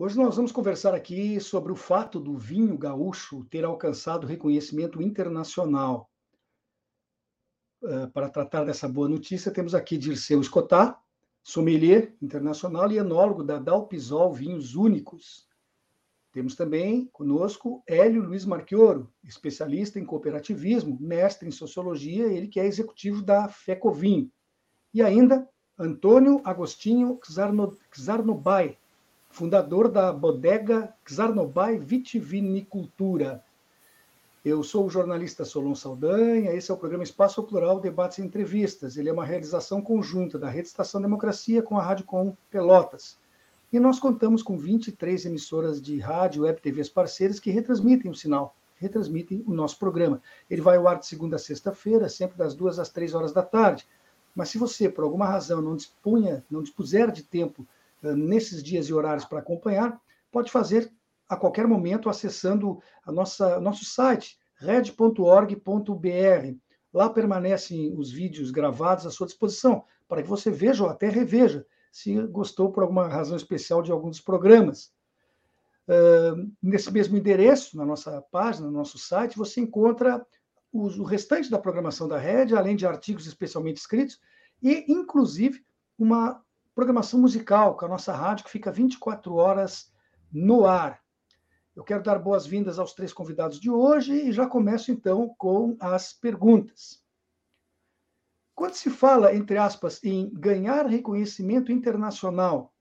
Hoje nós vamos conversar aqui sobre o fato do vinho gaúcho ter alcançado reconhecimento internacional. Uh, para tratar dessa boa notícia, temos aqui Dirceu Escotar, sommelier internacional e enólogo da Dalpisol Vinhos Únicos. Temos também conosco Hélio Luiz Marchioro, especialista em cooperativismo, mestre em sociologia, ele que é executivo da FECOVINho. E ainda Antônio Agostinho Czarnobai, fundador da bodega Czarnobyl Vitivinicultura. Eu sou o jornalista Solon Saldanha, esse é o programa Espaço Plural Debates e Entrevistas. Ele é uma realização conjunta da Rede Estação Democracia com a Rádio Com Pelotas. E nós contamos com 23 emissoras de rádio, web TVs parceiras que retransmitem o sinal, retransmitem o nosso programa. Ele vai ao ar de segunda a sexta-feira, sempre das duas às três horas da tarde. Mas se você, por alguma razão, não dispunha, não dispuser de tempo nesses dias e horários para acompanhar, pode fazer a qualquer momento acessando a nossa nosso site red.org.br. Lá permanecem os vídeos gravados à sua disposição para que você veja ou até reveja se gostou por alguma razão especial de algum dos programas. Uh, nesse mesmo endereço, na nossa página, no nosso site, você encontra os, o restante da programação da Rede, além de artigos especialmente escritos, e, inclusive, uma programação musical com a nossa rádio, que fica 24 horas no ar. Eu quero dar boas-vindas aos três convidados de hoje e já começo então com as perguntas. Quando se fala, entre aspas, em ganhar reconhecimento internacional,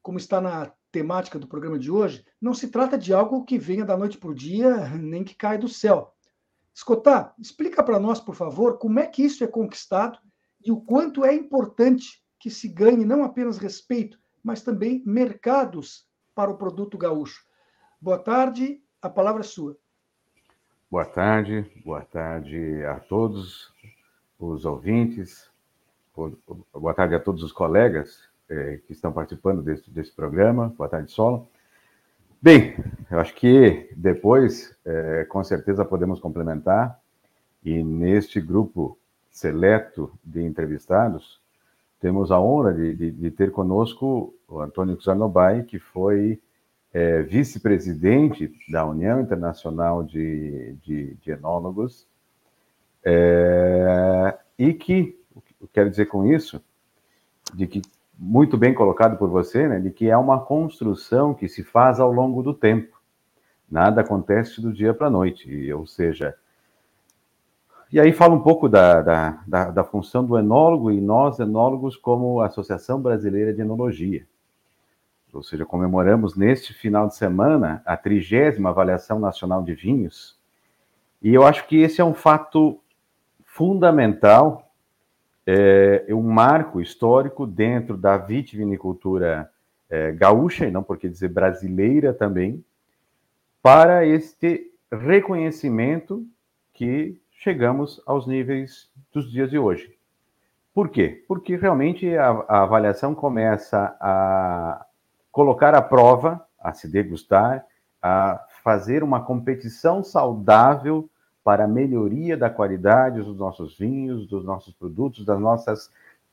como está na temática do programa de hoje, não se trata de algo que venha da noite para o dia, nem que caia do céu. Escotar, explica para nós, por favor, como é que isso é conquistado e o quanto é importante que se ganhe não apenas respeito, mas também mercados para o produto gaúcho. Boa tarde, a palavra é sua. Boa tarde, boa tarde a todos os ouvintes, boa tarde a todos os colegas eh, que estão participando desse, desse programa. Boa tarde, Solo. Bem, eu acho que depois, eh, com certeza, podemos complementar, e neste grupo seleto de entrevistados, temos a honra de, de, de ter conosco o Antônio Czarnobai, que foi é, vice-presidente da União Internacional de, de, de Enólogos, é, e que, eu quero dizer com isso, de que, muito bem colocado por você, né, de que é uma construção que se faz ao longo do tempo. Nada acontece do dia para a noite, ou seja, e aí fala um pouco da, da, da, da, função do enólogo e nós, enólogos, como Associação Brasileira de Enologia. Ou seja, comemoramos neste final de semana a trigésima avaliação nacional de vinhos. E eu acho que esse é um fato fundamental, é, um marco histórico dentro da vitivinicultura é, gaúcha, e não por que dizer brasileira também, para este reconhecimento que chegamos aos níveis dos dias de hoje. Por quê? Porque realmente a, a avaliação começa a colocar à prova, a se degustar, a fazer uma competição saudável para a melhoria da qualidade dos nossos vinhos, dos nossos produtos, das nossas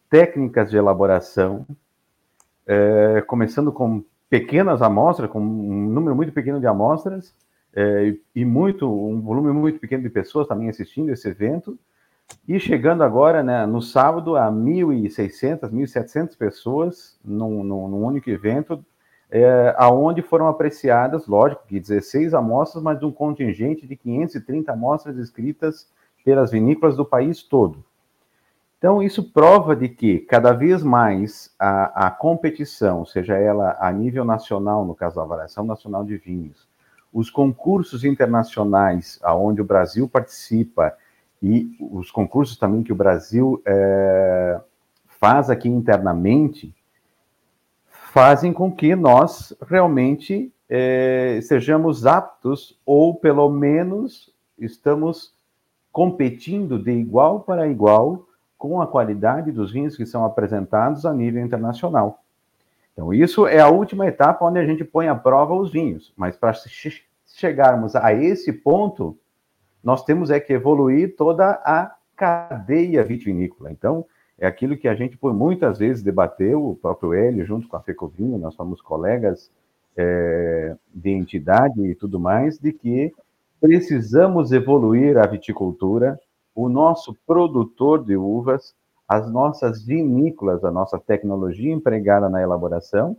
técnicas de elaboração, é, começando com pequenas amostras, com um número muito pequeno de amostras, é, e muito um volume muito pequeno de pessoas também assistindo esse evento e chegando agora né, no sábado a 1.600, 1.700 pessoas num, num, num único evento, é, aonde foram apreciadas, lógico que 16 amostras, mas um contingente de 530 amostras escritas pelas vinícolas do país todo. Então, isso prova de que cada vez mais a, a competição, seja ela a nível nacional, no caso da Avaliação Nacional de Vinhos, os concursos internacionais aonde o Brasil participa e os concursos também que o Brasil é, faz aqui internamente fazem com que nós realmente é, sejamos aptos ou pelo menos estamos competindo de igual para igual com a qualidade dos vinhos que são apresentados a nível internacional. Então, isso é a última etapa onde a gente põe à prova os vinhos. Mas para chegarmos a esse ponto, nós temos é que evoluir toda a cadeia vitivinícola. Então, é aquilo que a gente por muitas vezes debateu, o próprio Hélio, junto com a Fecovinha, nós somos colegas é, de entidade e tudo mais, de que precisamos evoluir a viticultura, o nosso produtor de uvas, as nossas vinícolas, a nossa tecnologia empregada na elaboração,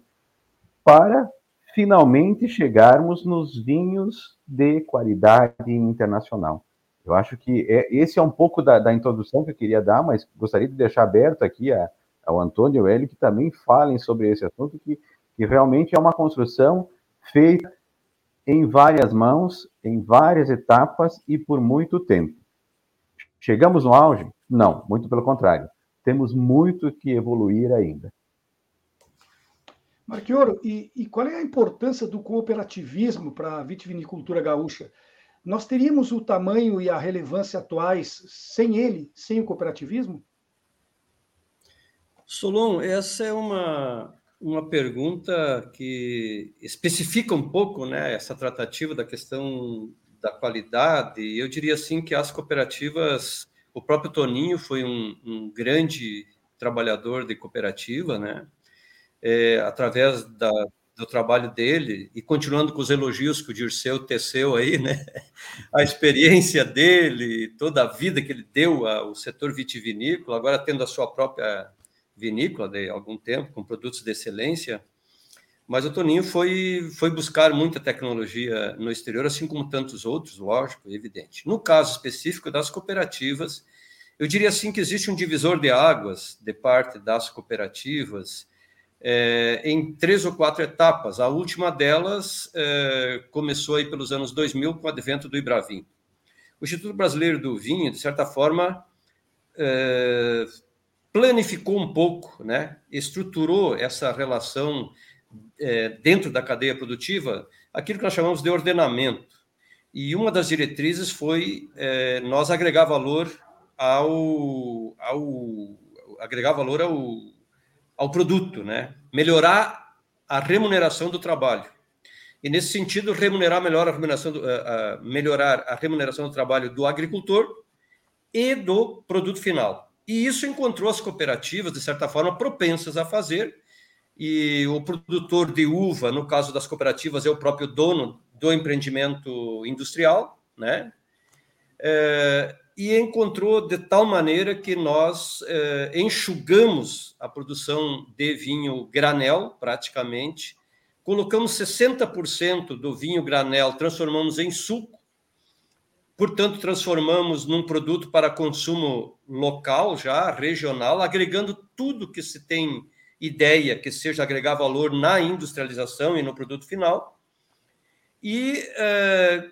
para finalmente chegarmos nos vinhos de qualidade internacional. Eu acho que é, esse é um pouco da, da, introdução que eu queria dar, mas gostaria de deixar aberto aqui a, ao Antônio e ao Hélio que também falem sobre esse assunto, que, que realmente é uma construção feita em várias mãos, em várias etapas e por muito tempo. Chegamos no auge? Não, muito pelo contrário. Temos muito que evoluir ainda. Marquioro, e, e qual é a importância do cooperativismo para a vitivinicultura gaúcha? Nós teríamos o tamanho e a relevância atuais sem ele, sem o cooperativismo? Solon, essa é uma, uma pergunta que especifica um pouco né, essa tratativa da questão da qualidade, eu diria assim que as cooperativas, o próprio Toninho foi um, um grande trabalhador de cooperativa, né? É, através da, do trabalho dele e continuando com os elogios que o Dirceu teceu aí, né? A experiência dele, toda a vida que ele deu ao setor vitivinícola, agora tendo a sua própria vinícola de algum tempo com produtos de excelência, mas o Toninho foi, foi buscar muita tecnologia no exterior, assim como tantos outros, lógico, evidente. No caso específico das cooperativas, eu diria assim que existe um divisor de águas de parte das cooperativas é, em três ou quatro etapas. A última delas é, começou aí pelos anos 2000 com o advento do Ibravin. O Instituto Brasileiro do Vinho, de certa forma, é, planificou um pouco, né, estruturou essa relação é, dentro da cadeia produtiva aquilo que nós chamamos de ordenamento. E uma das diretrizes foi é, nós agregar valor ao, ao agregar valor ao, ao produto, né? Melhorar a remuneração do trabalho. E nesse sentido, remunerar melhor a remuneração do, a, a, melhorar a remuneração do trabalho do agricultor e do produto final. E isso encontrou as cooperativas, de certa forma, propensas a fazer, e o produtor de uva, no caso das cooperativas, é o próprio dono do empreendimento industrial, né? É, e encontrou de tal maneira que nós é, enxugamos a produção de vinho granel, praticamente, colocamos 60% do vinho granel, transformamos em suco, portanto, transformamos num produto para consumo local, já regional, agregando tudo que se tem ideia que seja agregar valor na industrialização e no produto final. E é,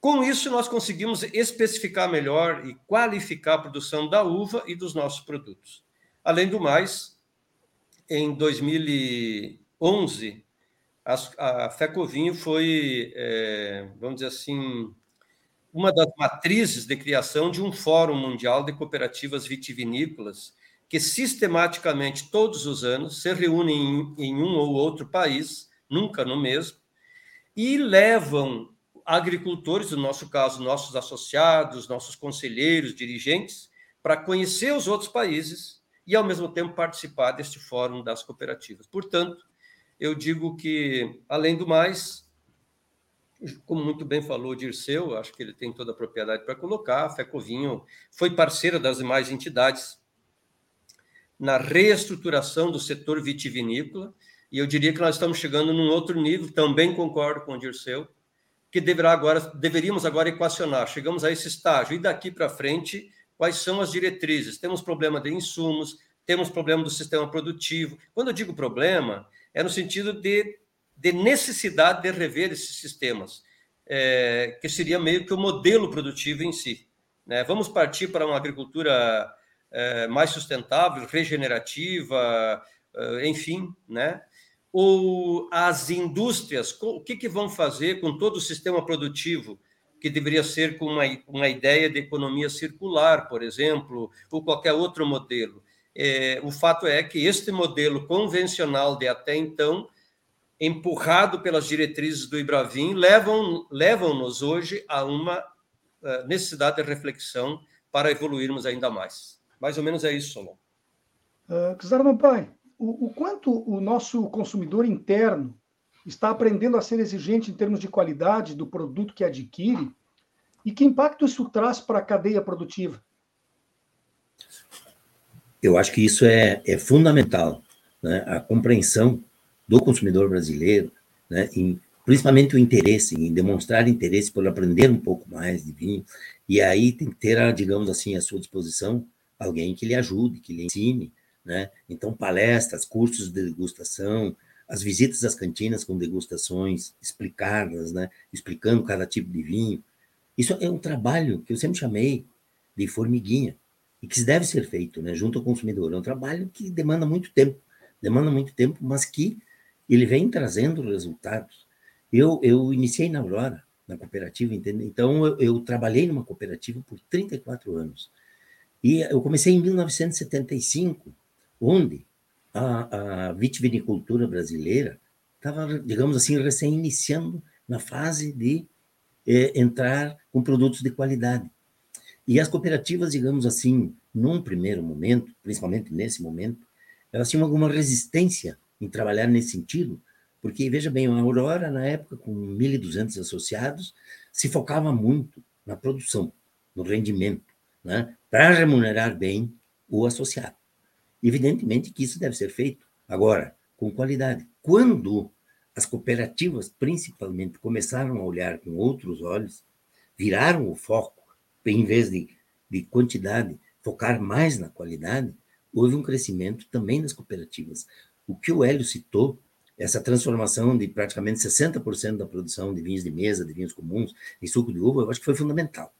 com isso nós conseguimos especificar melhor e qualificar a produção da uva e dos nossos produtos. Além do mais, em 2011, a, a Fecovinho foi, é, vamos dizer assim, uma das matrizes de criação de um Fórum Mundial de Cooperativas Vitivinícolas, que sistematicamente, todos os anos, se reúnem em, em um ou outro país, nunca no mesmo, e levam agricultores, no nosso caso, nossos associados, nossos conselheiros, dirigentes, para conhecer os outros países e, ao mesmo tempo, participar deste fórum das cooperativas. Portanto, eu digo que, além do mais, como muito bem falou Dirceu, acho que ele tem toda a propriedade para colocar, a Fecovinho foi parceira das demais entidades na reestruturação do setor vitivinícola, e eu diria que nós estamos chegando num outro nível, também concordo com o Dirceu, que deverá agora, deveríamos agora equacionar. Chegamos a esse estágio, e daqui para frente, quais são as diretrizes? Temos problema de insumos, temos problema do sistema produtivo. Quando eu digo problema, é no sentido de, de necessidade de rever esses sistemas, é, que seria meio que o modelo produtivo em si. Né? Vamos partir para uma agricultura é, mais sustentável, regenerativa, é, enfim, né? Ou as indústrias, o que, que vão fazer com todo o sistema produtivo, que deveria ser com uma, uma ideia de economia circular, por exemplo, ou qualquer outro modelo? É, o fato é que este modelo convencional de até então, empurrado pelas diretrizes do Ibravin, levam, levam-nos hoje a uma uh, necessidade de reflexão para evoluirmos ainda mais. Mais ou menos é isso, Solon. Uh, Czar o, o quanto o nosso consumidor interno está aprendendo a ser exigente em termos de qualidade do produto que adquire e que impacto isso traz para a cadeia produtiva? Eu acho que isso é, é fundamental, né? a compreensão do consumidor brasileiro, né? em, principalmente o interesse, em demonstrar interesse por aprender um pouco mais de vinho, e aí tem que ter, digamos assim, à sua disposição alguém que lhe ajude, que lhe ensine, né? Então, palestras, cursos de degustação, as visitas às cantinas com degustações explicadas, né? explicando cada tipo de vinho. Isso é um trabalho que eu sempre chamei de formiguinha e que deve ser feito né? junto ao consumidor. É um trabalho que demanda muito tempo, demanda muito tempo, mas que ele vem trazendo resultados. Eu, eu iniciei na Aurora, na cooperativa, então eu, eu trabalhei numa cooperativa por 34 anos. E eu comecei em 1975, onde a, a vitivinicultura brasileira estava, digamos assim, recém-iniciando na fase de é, entrar com produtos de qualidade. E as cooperativas, digamos assim, num primeiro momento, principalmente nesse momento, elas tinham alguma resistência em trabalhar nesse sentido, porque, veja bem, a Aurora, na época, com 1.200 associados, se focava muito na produção, no rendimento, né, para remunerar bem o associado. Evidentemente que isso deve ser feito. Agora, com qualidade. Quando as cooperativas, principalmente, começaram a olhar com outros olhos, viraram o foco, em vez de, de quantidade, focar mais na qualidade, houve um crescimento também das cooperativas. O que o Hélio citou, essa transformação de praticamente 60% da produção de vinhos de mesa, de vinhos comuns, em suco de uva, eu acho que foi fundamental.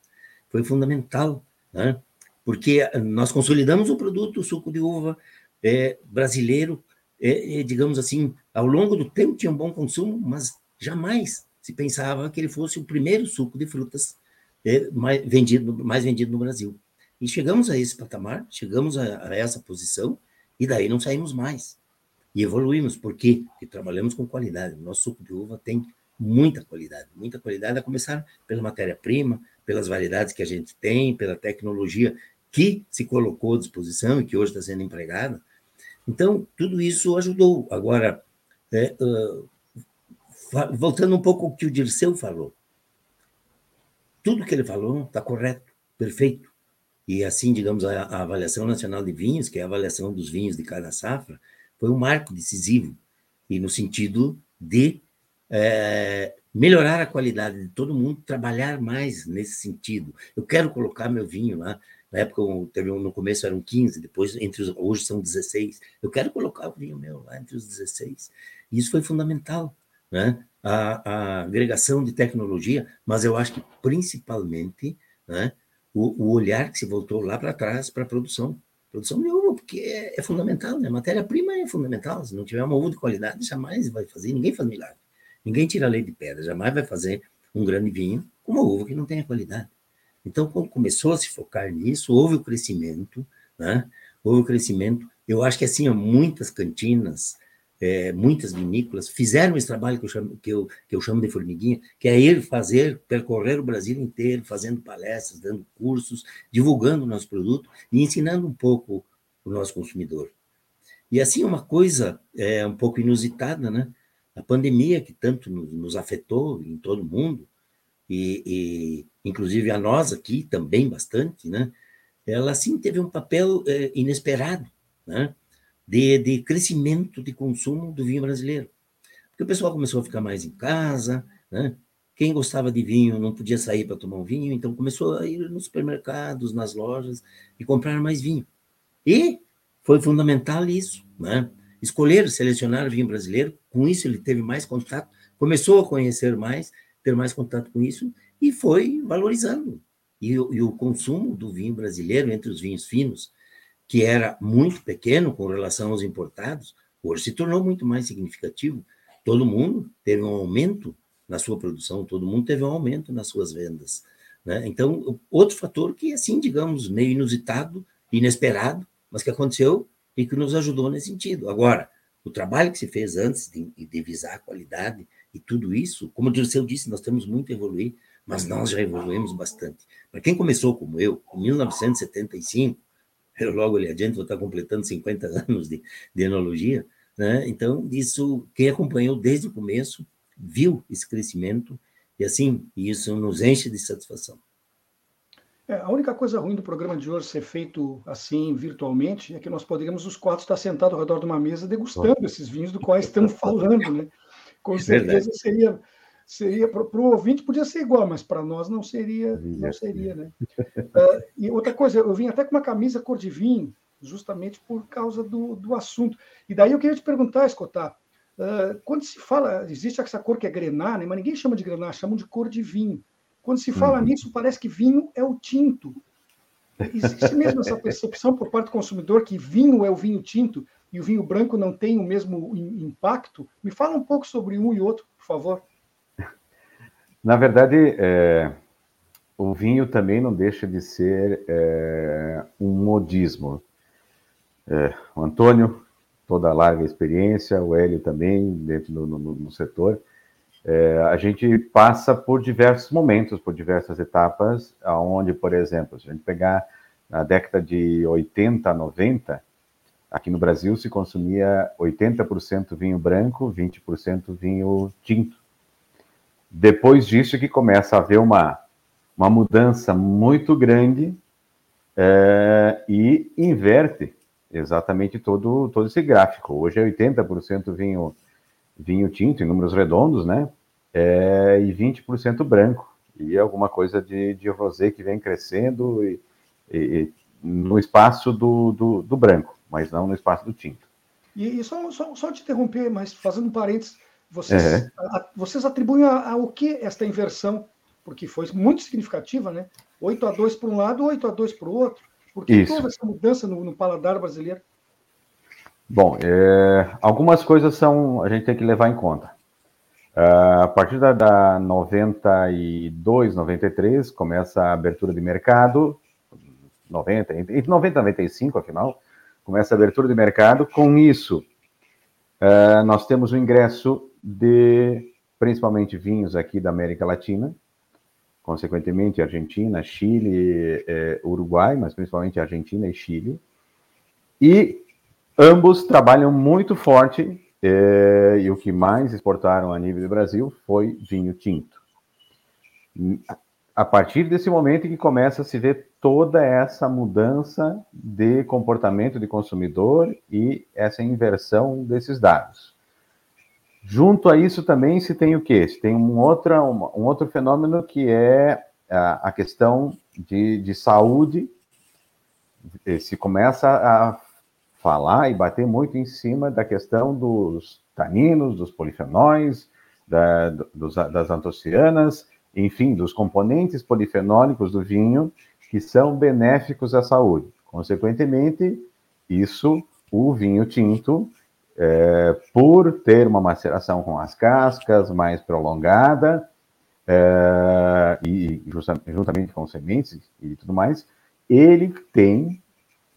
Foi fundamental, né? Porque nós consolidamos o produto, o suco de uva é, brasileiro, é, é, digamos assim, ao longo do tempo tinha um bom consumo, mas jamais se pensava que ele fosse o primeiro suco de frutas é, mais, vendido, mais vendido no Brasil. E chegamos a esse patamar, chegamos a, a essa posição, e daí não saímos mais. E evoluímos, por quê? Porque trabalhamos com qualidade. O nosso suco de uva tem muita qualidade, muita qualidade, a começar pela matéria-prima, pelas variedades que a gente tem, pela tecnologia que se colocou à disposição e que hoje está sendo empregada. Então, tudo isso ajudou. Agora, é, uh, voltando um pouco ao que o Dirceu falou, tudo que ele falou está correto, perfeito. E assim, digamos, a, a, avaliação nacional de vinhos, que é a avaliação dos vinhos de cada safra, foi um marco decisivo, e no sentido de é, melhorar a qualidade de todo mundo, trabalhar mais nesse sentido. Eu quero colocar meu vinho lá na época, teve, no começo eram 15, depois, entre os, hoje são 16. Eu quero colocar o vinho meu lá entre os 16. E isso foi fundamental, né? A, a agregação de tecnologia, mas eu acho que principalmente né, o, o olhar que se voltou lá para trás para a produção. Produção uva, porque é, é fundamental, né? Matéria-prima é fundamental. Se não tiver uma uva de qualidade, jamais vai fazer. Ninguém faz milagre. Ninguém tira leite de pedra, jamais vai fazer um grande vinho com uma uva que não tenha qualidade. Então, quando começou a se focar nisso, houve o crescimento, né? Houve o crescimento. Eu acho que assim, muitas cantinas, é, muitas vinícolas fizeram esse trabalho que eu, chamo, que, eu, que eu chamo de formiguinha, que é ir fazer, percorrer o Brasil inteiro, fazendo palestras, dando cursos, divulgando o nosso produto e ensinando um pouco o nosso consumidor. E assim, uma coisa é, um pouco inusitada, né? A pandemia que tanto nos, afetou em todo o mundo, e, e, inclusive a nós aqui também bastante, né? Ela sim teve um papel é, inesperado, né? De, de crescimento de consumo do vinho brasileiro, porque o pessoal começou a ficar mais em casa, né? Quem gostava de vinho não podia sair para tomar um vinho, então começou a ir nos supermercados, nas lojas e comprar mais vinho. E foi fundamental isso, né? Escolher, selecionar vinho brasileiro, com isso ele teve mais contato, começou a conhecer mais ter mais contato com isso e foi valorizando. E, e, o consumo do vinho brasileiro, entre os vinhos finos, que era muito pequeno com relação aos importados, Hoje se tornou muito mais significativo. Todo mundo teve um aumento na sua produção, todo mundo teve um aumento nas suas vendas. Né? Então, outro fator que, assim, digamos, meio inusitado, inesperado, mas que aconteceu e que nos ajudou nesse sentido. Agora, o trabalho que se fez antes de, de visar a qualidade e tudo isso, como o Dirceu disse, nós temos muito a evoluir, mas nós já evoluímos bastante. Para quem começou como eu, em 1975, eu logo ali adiante vou estar completando 50 anos de, de enologia, né? então isso, quem acompanhou desde o começo, viu esse crescimento, e assim, isso nos enche de satisfação. É, a única coisa ruim do programa de hoje ser feito assim, virtualmente, é que nós poderíamos os quatro estar sentados ao redor de uma mesa degustando esses vinhos do quais estamos falando, né? Com é certeza seria, seria para o ouvinte podia ser igual, mas para nós não seria, não seria, né? Uh, e outra coisa, eu vim até com uma camisa cor de vinho, justamente por causa do, do assunto. E daí eu queria te perguntar, Escotar, uh, quando se fala, existe essa cor que é grená, né? mas ninguém chama de grená, chamam de cor de vinho. Quando se fala uhum. nisso, parece que vinho é o tinto. Existe mesmo essa percepção por parte do consumidor que vinho é o vinho tinto e o vinho branco não tem o mesmo impacto? Me fala um pouco sobre um e outro, por favor. Na verdade, é, o vinho também não deixa de ser é, um modismo. É, o Antônio, toda a larga experiência, o Hélio também, dentro do no, no setor, é, a gente passa por diversos momentos, por diversas etapas, onde, por exemplo, se a gente pegar na década de 80, 90, aqui no Brasil se consumia 80% vinho branco, 20% vinho tinto. Depois disso que começa a haver uma, uma mudança muito grande é, e inverte exatamente todo, todo esse gráfico. Hoje é 80% vinho vinho tinto, em números redondos, né? É, e 20% branco. E alguma coisa de, de rosé que vem crescendo e, e, no espaço do, do, do, branco, mas não no espaço do tinto. E, e só, só, só, te interromper, mas fazendo um parênteses, vocês, é. a, vocês atribuem a, ao que esta inversão? Porque foi muito significativa, né? 8 a 2 para um lado, 8 a 2 para o outro. Por que Isso. toda essa mudança no, no paladar brasileiro? Bom, é, algumas coisas são a gente tem que levar em conta. Uh, a partir da, da 92, 93, começa a abertura de mercado, 90, entre 90 e 95, afinal, começa a abertura de mercado. Com isso, uh, nós temos o ingresso de principalmente vinhos aqui da América Latina, consequentemente Argentina, Chile, eh, Uruguai, mas principalmente Argentina e Chile. E Ambos trabalham muito forte é, e o que mais exportaram a nível do Brasil foi vinho tinto. A partir desse momento que começa a se ver toda essa mudança de comportamento de consumidor e essa inversão desses dados. Junto a isso também se tem o quê? Se tem um, outra, um outro fenômeno que é a, a questão de, de saúde. Se começa a falar e bater muito em cima da questão dos taninos, dos polifenóis, da, dos, das antocianas, enfim, dos componentes polifenólicos do vinho que são benéficos à saúde. Consequentemente, isso, o vinho tinto, é, por ter uma maceração com as cascas mais prolongada, é, e juntamente com sementes e tudo mais, ele tem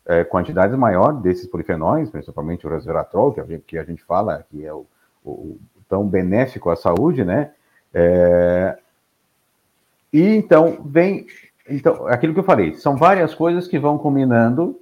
é, quantidades maiores desses polifenóis, principalmente o resveratrol, que a gente, que a gente fala que é o, o, tão benéfico à saúde, né? É, e então vem, então aquilo que eu falei, são várias coisas que vão combinando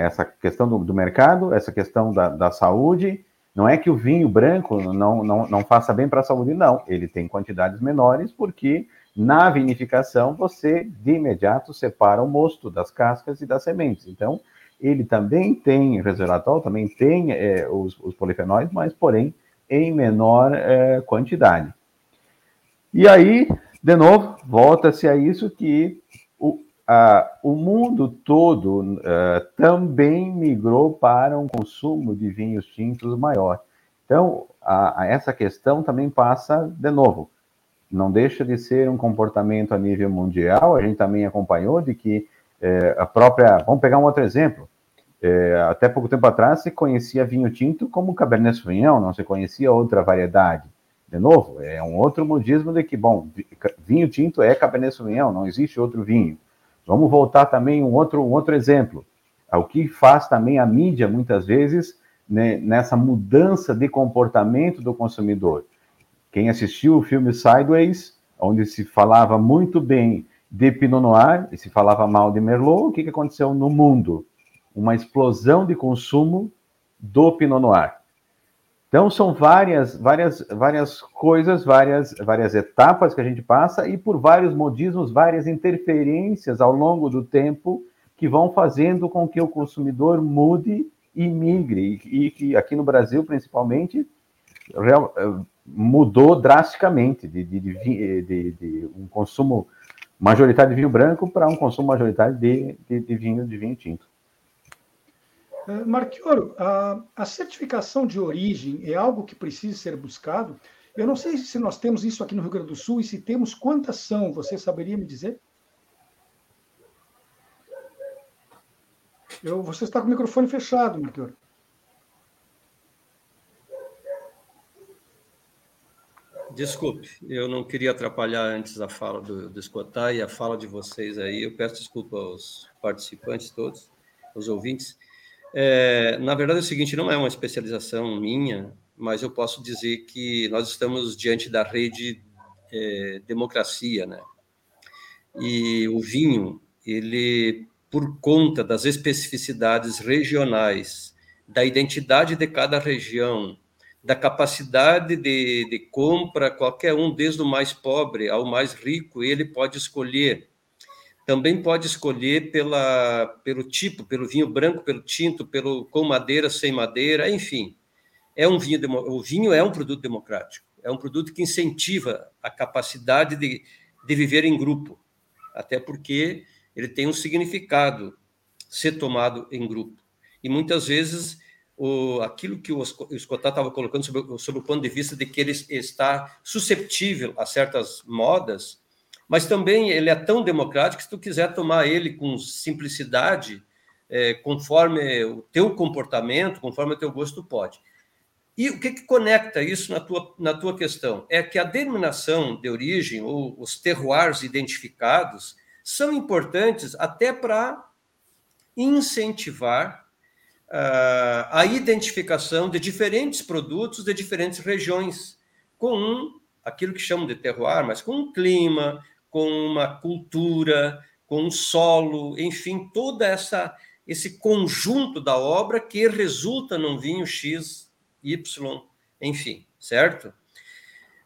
essa questão do, do mercado, essa questão da, da, saúde. Não é que o vinho branco não, não, não faça bem para a saúde, não. Ele tem quantidades menores porque na vinificação, você de imediato separa o mosto das cascas e das sementes. Então, ele também tem resveratrol, também tem é, os, os, polifenóis, mas, porém, em menor é, quantidade. E aí, de novo, volta-se a isso que o, a, o mundo todo é, também migrou para um consumo de vinhos tintos maior. Então, a, a essa questão também passa, de novo, não deixa de ser um comportamento a nível mundial. A gente também acompanhou de que é, a própria. Vamos pegar um outro exemplo. É, até pouco tempo atrás se conhecia vinho tinto como Cabernet Sauvignon, não se conhecia outra variedade. De novo, é um outro modismo de que, bom, vinho tinto é Cabernet Sauvignon, não existe outro vinho. Vamos voltar também um outro, um outro exemplo. O que faz também a mídia, muitas vezes, né, nessa mudança de comportamento do consumidor. Quem assistiu o filme Sideways, onde se falava muito bem de Pinot Noir e se falava mal de Merlot, o que, que aconteceu no mundo? uma explosão de consumo do Pinot Noir. Então são várias, várias, várias coisas, várias, várias etapas que a gente passa e por vários modismos, várias interferências ao longo do tempo que vão fazendo com que o consumidor mude e migre e que aqui no Brasil principalmente real, eh, mudou drasticamente de, de, de, de, um consumo majoritário de vinho branco para um consumo majoritário de, de vinho de vinho tinto. Uh, Marquioro, a, a certificação de origem é algo que precisa ser buscado? Eu não sei se nós temos isso aqui no Rio Grande do Sul e se temos, quantas são? Você saberia me dizer? Eu, você está com o microfone fechado, Marquioro. Desculpe, eu não queria atrapalhar antes a fala do, do Escotar e a fala de vocês aí. Eu peço desculpa aos participantes todos, aos ouvintes. É, na verdade, é o seguinte: não é uma especialização minha, mas eu posso dizer que nós estamos diante da rede é, democracia, né? E o vinho, ele, por conta das especificidades regionais, da identidade de cada região, da capacidade de, de compra, qualquer um, desde o mais pobre ao mais rico, ele pode escolher também pode escolher pela, pelo tipo, pelo vinho branco, pelo tinto, pelo com madeira, sem madeira, enfim. É um vinho, o vinho é um produto democrático, é um produto que incentiva a capacidade de, de viver em grupo, até porque ele tem um significado ser tomado em grupo. E muitas vezes o, aquilo que o Escotar estava colocando sobre, sobre o ponto de vista de que ele está susceptível a certas modas, mas também ele é tão democrático que se tu quiser tomar ele com simplicidade, é, conforme o teu comportamento, conforme o teu gosto, pode. E o que, que conecta isso na tua, na tua questão? É que a denominação de origem, ou os terroirs identificados, são importantes até para incentivar uh, a identificação de diferentes produtos de diferentes regiões, com um, aquilo que chamam de terroir, mas com um clima, com uma cultura, com um solo, enfim, toda essa esse conjunto da obra que resulta num vinho X, Y, enfim, certo?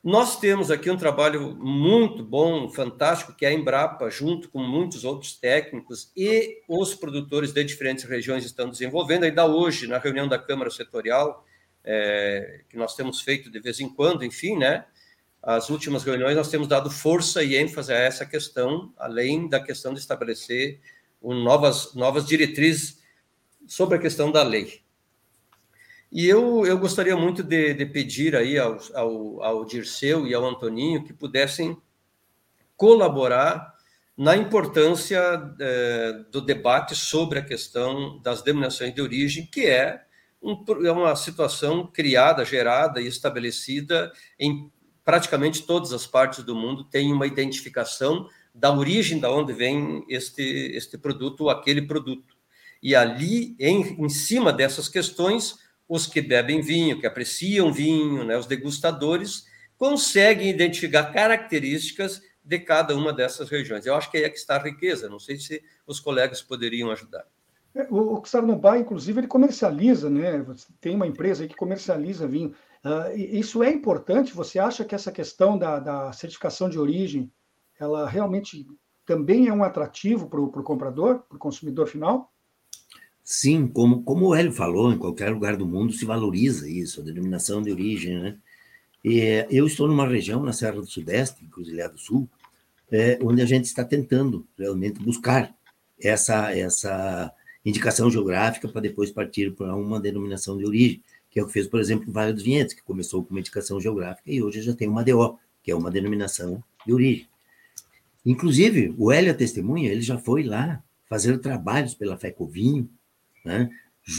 Nós temos aqui um trabalho muito bom, fantástico, que é a Embrapa, junto com muitos outros técnicos e os produtores de diferentes regiões estão desenvolvendo. Ainda hoje, na reunião da Câmara Setorial, é, que nós temos feito de vez em quando, enfim, né? As últimas reuniões nós temos dado força e ênfase a essa questão, além da questão de estabelecer um, novas, novas diretrizes sobre a questão da lei. E eu, eu gostaria muito de, de pedir aí ao, ao, ao Dirceu e ao Antoninho que pudessem colaborar na importância eh, do debate sobre a questão das denominações de origem, que é, um, é uma situação criada, gerada e estabelecida em praticamente todas as partes do mundo têm uma identificação da origem da onde vem este, este produto ou aquele produto. E ali, em, em cima dessas questões, os que bebem vinho, que apreciam vinho, né, os degustadores, conseguem identificar características de cada uma dessas regiões. Eu acho que aí é que está a riqueza. Não sei se os colegas poderiam ajudar. É, o Sarnobá, inclusive, ele comercializa, né? Tem uma empresa que comercializa vinho. Uh, isso é importante? Você acha que essa questão da, da, certificação de origem, ela realmente também é um atrativo para o comprador, para o consumidor final? Sim, como, como o Hélio falou, em qualquer lugar do mundo se valoriza isso, a denominação de origem, né? E, eu estou numa região, na Serra do Sudeste, Cruzilhada do Sul, é, onde a gente está tentando realmente buscar essa, essa indicação geográfica para depois partir para uma denominação de origem que é o que fez, por exemplo, o Vale dos Vinhedos, que começou com uma indicação geográfica e hoje já tem uma DO, que é uma denominação de origem. Inclusive, o Hélio Testemunha, ele já foi lá fazer trabalhos pela FECOVINHO, né,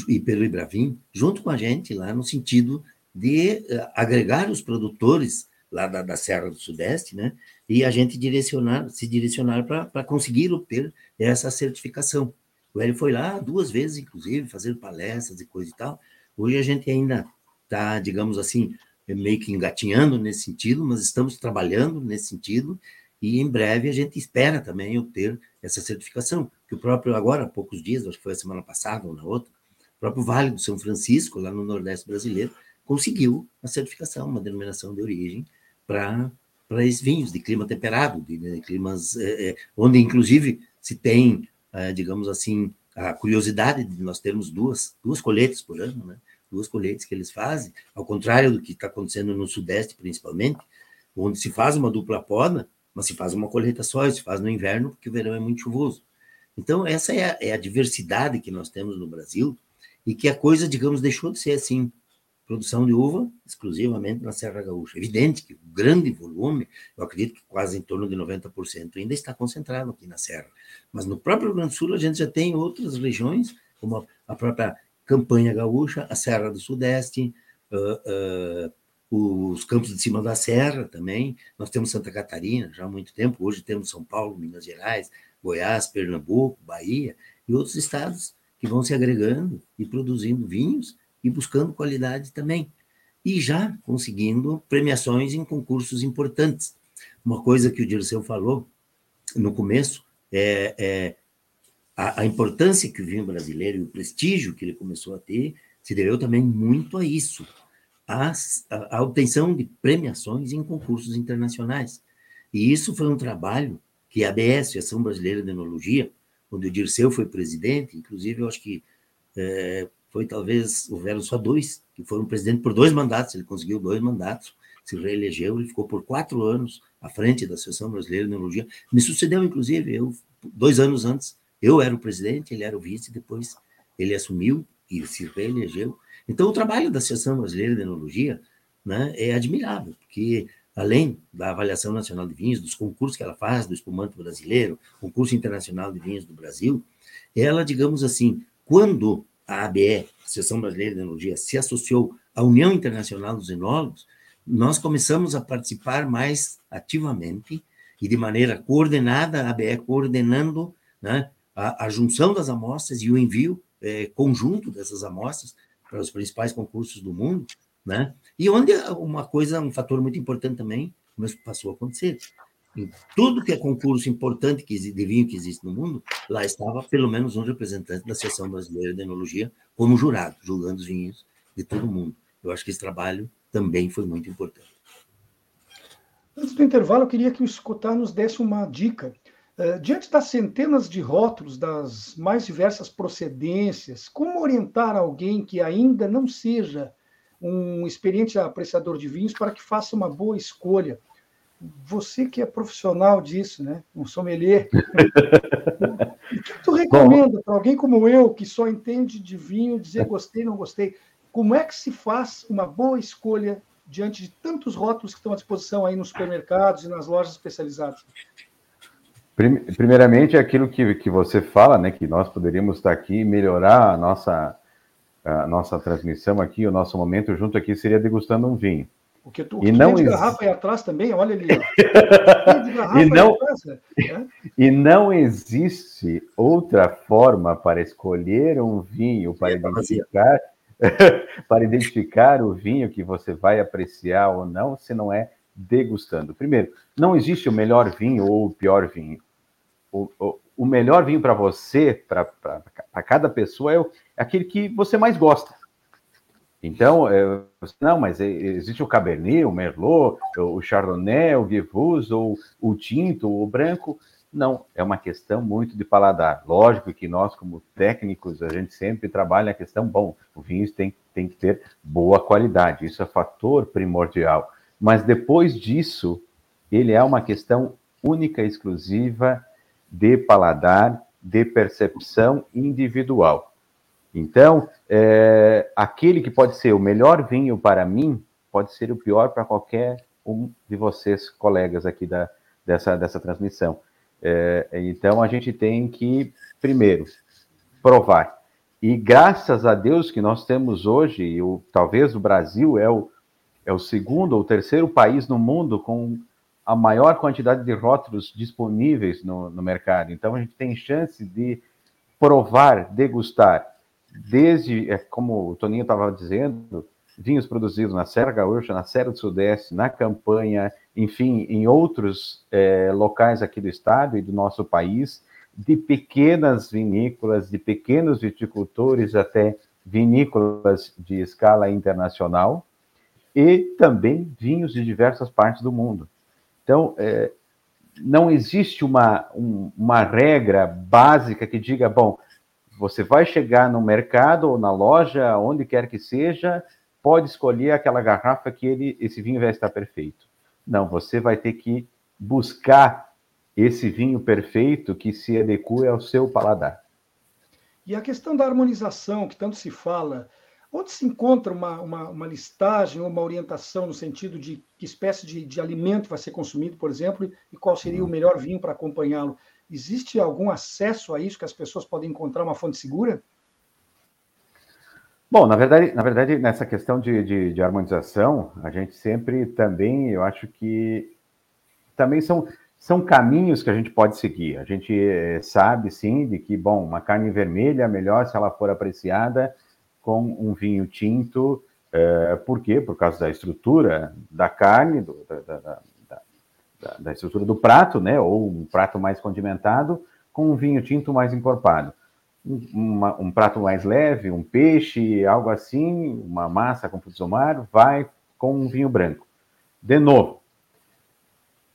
e pelo Ibravin, junto com a gente lá no sentido de uh, agregar os produtores lá da, da, Serra do Sudeste, né? E a gente direcionar, se direcionar para conseguir obter essa certificação. O Hélio foi lá duas vezes, inclusive, fazer palestras e coisa e tal. Hoje a gente ainda está, digamos assim, meio que engatinhando nesse sentido, mas estamos trabalhando nesse sentido e em breve a gente espera também obter essa certificação, que o próprio, agora, há poucos dias, acho que foi a semana passada ou na outra, o próprio Vale do São Francisco, lá no Nordeste brasileiro, conseguiu a certificação, uma denominação de origem para para esses vinhos de clima temperado, de, de climas é, onde inclusive se tem, é, digamos assim, a curiosidade de nós termos duas duas colheitas por ano, né? Duas colheitas que eles fazem, ao contrário do que está acontecendo no Sudeste principalmente, onde se faz uma dupla poda, mas se faz uma colheita só, se faz no inverno porque o verão é muito chuvoso. Então essa é a, é a diversidade que nós temos no Brasil e que a coisa, digamos, deixou de ser assim produção de uva exclusivamente na Serra Gaúcha. Evidente que o grande volume, eu acredito que quase em torno de 90% ainda está concentrado aqui na Serra. Mas no próprio Rio Grande do Sul a gente já tem outras regiões, como a própria Campanha Gaúcha, a Serra do Sudeste, uh, uh, os campos de cima da Serra também. Nós temos Santa Catarina já há muito tempo, hoje temos São Paulo, Minas Gerais, Goiás, Pernambuco, Bahia e outros estados que vão se agregando e produzindo vinhos e buscando qualidade também. E já conseguindo premiações em concursos importantes. Uma coisa que o Dirceu falou no começo é, é a, a, importância que o vinho brasileiro e o prestígio que ele começou a ter se deveu também muito a isso, a, a, obtenção de premiações em concursos internacionais. E isso foi um trabalho que a ABS, a Ação Brasileira de Enologia, onde o Dirceu foi presidente, inclusive eu acho que é, foi talvez, houveram só dois, que foram presidente por dois mandatos, ele conseguiu dois mandatos, se reelegeu, ele ficou por quatro anos à frente da Associação Brasileira de Neurologia. Me sucedeu, inclusive, eu, dois anos antes, eu era o presidente, ele era o vice, depois ele assumiu e se reelegeu. Então, o trabalho da Associação Brasileira de Neurologia né, é admirável, porque além da avaliação nacional de vinhos, dos concursos que ela faz, do espumante brasileiro, concurso internacional de vinhos do Brasil, ela, digamos assim, quando a ABE, Associação Brasileira de Enologia, se associou à União Internacional dos Enólogos, nós começamos a participar mais ativamente e de maneira coordenada, a ABE coordenando né, a, a, junção das amostras e o envio é, conjunto dessas amostras para os principais concursos do mundo, né? E onde uma coisa, um fator muito importante também, passou a acontecer, em tudo que é concurso importante que de vinho que existe no mundo, lá estava pelo menos um representante da Associação Brasileira de Enologia como jurado, julgando os vinhos de todo mundo. Eu acho que esse trabalho também foi muito importante. Antes do intervalo, eu queria que o Escutar nos desse uma dica. Uh, diante das centenas de rótulos das mais diversas procedências, como orientar alguém que ainda não seja um experiente apreciador de vinhos para que faça uma boa escolha? você que é profissional disso, né? Um sommelier. o que tu recomenda para alguém como eu, que só entende de vinho, dizer gostei, não gostei? Como é que se faz uma boa escolha diante de tantos rótulos que estão à disposição aí nos supermercados e nas lojas especializadas? Primeiramente, é aquilo que, que você fala, né? Que nós poderíamos estar aqui e melhorar a nossa, a nossa transmissão aqui, o nosso momento junto aqui seria degustando um vinho. Porque tu, e não de garrafa aí atrás também, olha ali. e, não, atrás, né? e não existe outra forma para escolher um vinho, para identificar, para identificar o vinho que você vai apreciar ou não, se não é degustando. Primeiro, não existe o melhor vinho ou o pior vinho. O, o, melhor vinho para você, para cada pessoa, é, o, é aquele que você mais gosta. Então, é, não, mas existe o Cabernet, o Merlot, o Chardonnay, o Guivus, ou o tinto, o branco. Não, é uma questão muito de paladar. Lógico que nós, como técnicos, a gente sempre trabalha a questão, bom, o vinho tem, tem que ter boa qualidade, isso é fator primordial. Mas depois disso, ele é uma questão única, exclusiva de paladar, de percepção individual. Então, é, aquele que pode ser o melhor vinho para mim, pode ser o pior para qualquer um de vocês, colegas aqui da, dessa, dessa transmissão. É, então, a gente tem que, primeiro, provar. E, graças a Deus que nós temos hoje, o, talvez o Brasil é o, é o segundo ou terceiro país no mundo com a maior quantidade de rótulos disponíveis no, no mercado. Então, a gente tem chance de provar, degustar, desde, é, como o Toninho estava dizendo, vinhos produzidos na Serra Gaúcha, na Serra do Sudeste, na Campanha, enfim, em outros é, locais aqui do estado e do nosso país, de pequenas vinícolas, de pequenos viticultores até vinícolas de escala internacional e também vinhos de diversas partes do mundo. Então, é, não existe uma, um, uma regra básica que diga, bom, você vai chegar no mercado ou na loja, onde quer que seja, pode escolher aquela garrafa que ele, esse vinho vai estar perfeito. Não, você vai ter que buscar esse vinho perfeito que se adequa ao seu paladar. E a questão da harmonização, que tanto se fala, onde se encontra uma, uma, uma listagem ou uma orientação no sentido de que espécie de, de alimento vai ser consumido, por exemplo, e qual seria o melhor vinho para acompanhá-lo? Existe algum acesso a isso que as pessoas podem encontrar uma fonte segura? Bom, na verdade, na verdade nessa questão de, de, de harmonização, a gente sempre também, eu acho que também são são caminhos que a gente pode seguir. A gente eh, sabe, sim, de que, bom, uma carne vermelha é melhor se ela for apreciada com um vinho tinto. É, por quê? Por causa da estrutura da carne, do, da, da, da, da, estrutura do prato, né? Ou um prato mais condimentado com um vinho tinto mais encorpado. Um, uma, um prato mais leve, um peixe, algo assim, uma massa com frutos do mar, vai com um vinho branco. De novo,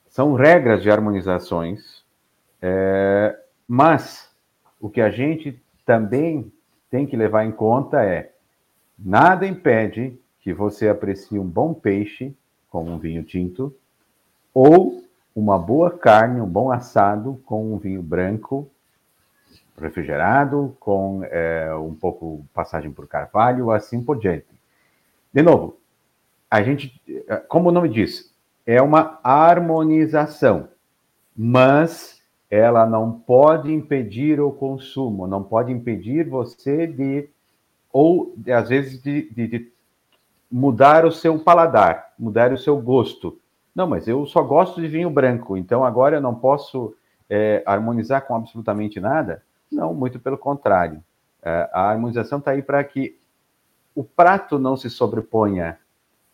são regras de harmonizações, é, mas o que a gente também tem que levar em conta é nada impede que você aprecie um bom peixe com um vinho tinto ou uma boa carne, um bom assado com um vinho branco refrigerado, com é, um pouco passagem por carvalho, assim por diante. De novo, a gente, como o nome diz, é uma harmonização, mas ela não pode impedir o consumo, não pode impedir você de, ou às vezes, de, de, de mudar o seu paladar, mudar o seu gosto. Não, mas eu só gosto de vinho branco, então agora eu não posso é, harmonizar com absolutamente nada? Não, muito pelo contrário. É, a harmonização está aí para que o prato não se sobreponha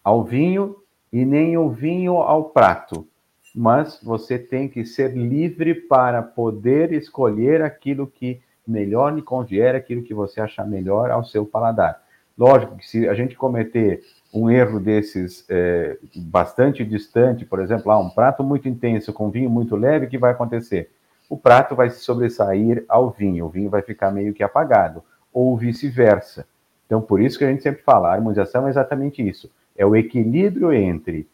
ao vinho e nem o vinho ao prato, mas você tem que ser livre para poder escolher aquilo que melhor lhe convier, aquilo que você achar melhor ao seu paladar. Lógico que se a gente cometer um erro desses é, bastante distante, por exemplo, ah, um prato muito intenso com vinho muito leve, o que vai acontecer? O prato vai se sobressair ao vinho, o vinho vai ficar meio que apagado, ou vice-versa. Então, por isso que a gente sempre fala, a harmonização é exatamente isso é o equilíbrio entre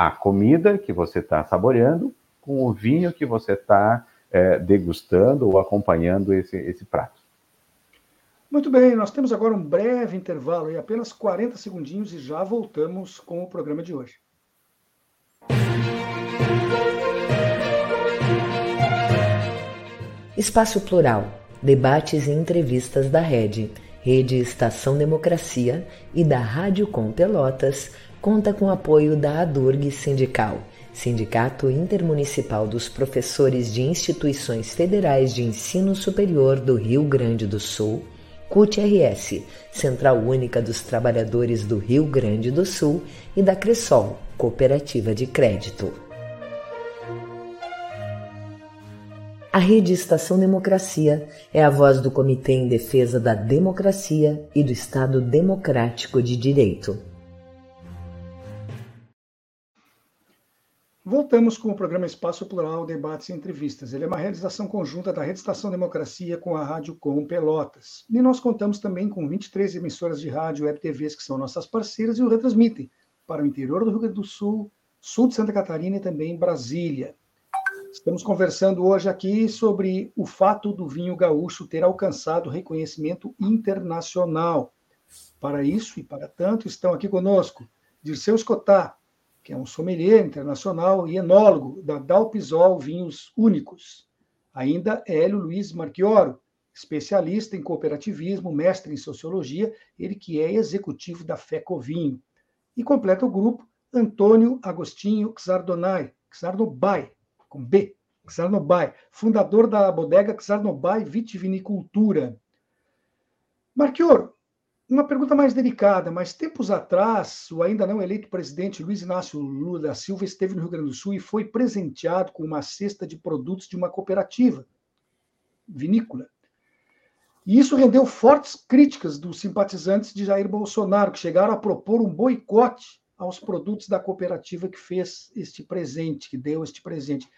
a comida que você está saboreando com o vinho que você está é, degustando ou acompanhando esse, esse prato. Muito bem, nós temos agora um breve intervalo, apenas 40 segundinhos, e já voltamos com o programa de hoje. Espaço Plural, debates e entrevistas da Rede Rede Estação Democracia e da Rádio Com Pelotas, conta com apoio da ADURG Sindical, Sindicato Intermunicipal dos Professores de Instituições Federais de Ensino Superior do Rio Grande do Sul, CUT-RS, Central Única dos Trabalhadores do Rio Grande do Sul, e da Cressol, Cooperativa de Crédito. A Rede Estação Democracia é a voz do Comitê em Defesa da Democracia e do Estado Democrático de Direito. Voltamos com o programa Espaço Plural, Debates e Entrevistas. Ele é uma realização conjunta da Rede Estação Democracia com a Rádio Com Pelotas. E nós contamos também com 23 emissoras de rádio e TVs que são nossas parceiras e o retransmitem para o interior do Rio Grande do Sul, sul de Santa Catarina e também Brasília. Estamos conversando hoje aqui sobre o fato do vinho gaúcho ter alcançado reconhecimento internacional. Para isso e para tanto, estão aqui conosco Dirceu Escotá, que é um sommelier internacional e enólogo da Dalpisol Vinhos Únicos. Ainda Hélio Luiz Marchioro, especialista em cooperativismo, mestre em sociologia, ele que é executivo da FECOVINHO. E completa o grupo Antônio Agostinho Xardonai, Xardobai, com B, Xarnobai, fundador da bodega Xarnobai Vitivinicultura. Marquior, uma pergunta mais delicada, mas tempos atrás, o ainda não eleito presidente Luiz Inácio Lula da Silva esteve no Rio Grande do Sul e foi presenteado com uma cesta de produtos de uma cooperativa vinícola. E isso rendeu fortes críticas dos simpatizantes de Jair Bolsonaro, que chegaram a propor um boicote aos produtos da cooperativa que fez este presente, que deu este presente.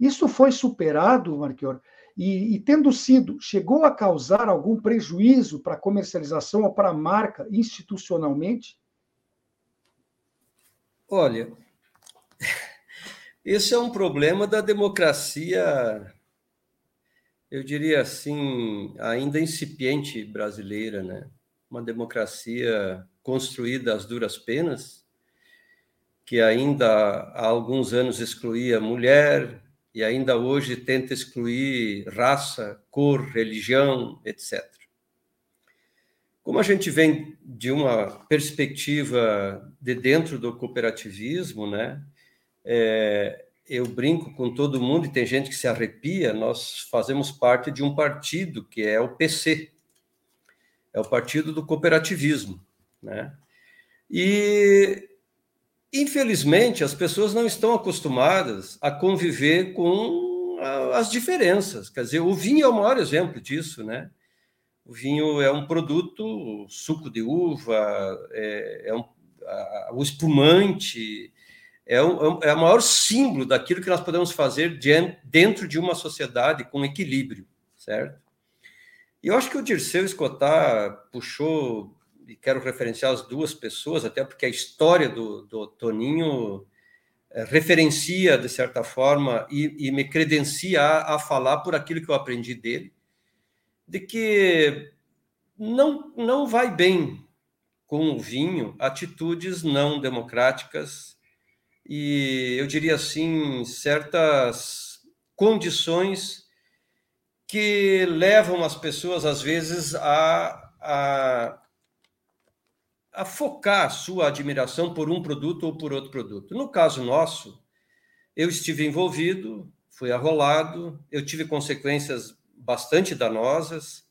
Isso foi superado, Marquior, e, e, tendo sido, chegou a causar algum prejuízo para a comercialização ou para a marca institucionalmente? Olha, esse é um problema da democracia, eu diria assim, ainda incipiente brasileira, né? Uma democracia construída às duras penas, que ainda há alguns anos excluía mulher, e ainda hoje tenta excluir raça, cor, religião, etc. Como a gente vem de uma perspectiva de dentro do cooperativismo, né? É, eu brinco com todo mundo e tem gente que se arrepia. Nós fazemos parte de um partido que é o PC, é o Partido do Cooperativismo, né? E Infelizmente, as pessoas não estão acostumadas a conviver com as diferenças. Quer dizer, o vinho é o maior exemplo disso, né? O vinho é um produto, suco de uva, é, é um, a, o espumante, é, um, é o maior símbolo daquilo que nós podemos fazer dentro de uma sociedade com equilíbrio, certo? E eu acho que o Dirceu Escotar puxou e quero referenciar as duas pessoas, até porque a história do, do Toninho é, referencia, de certa forma, e, e me credencia a, a, falar por aquilo que eu aprendi dele, de que não, não vai bem com o vinho atitudes não democráticas e, eu diria assim, certas condições que levam as pessoas, às vezes, a, a a focar sua admiração por um produto ou por outro produto. No caso nosso, eu estive envolvido, fui arrolado, eu tive consequências bastante danosas.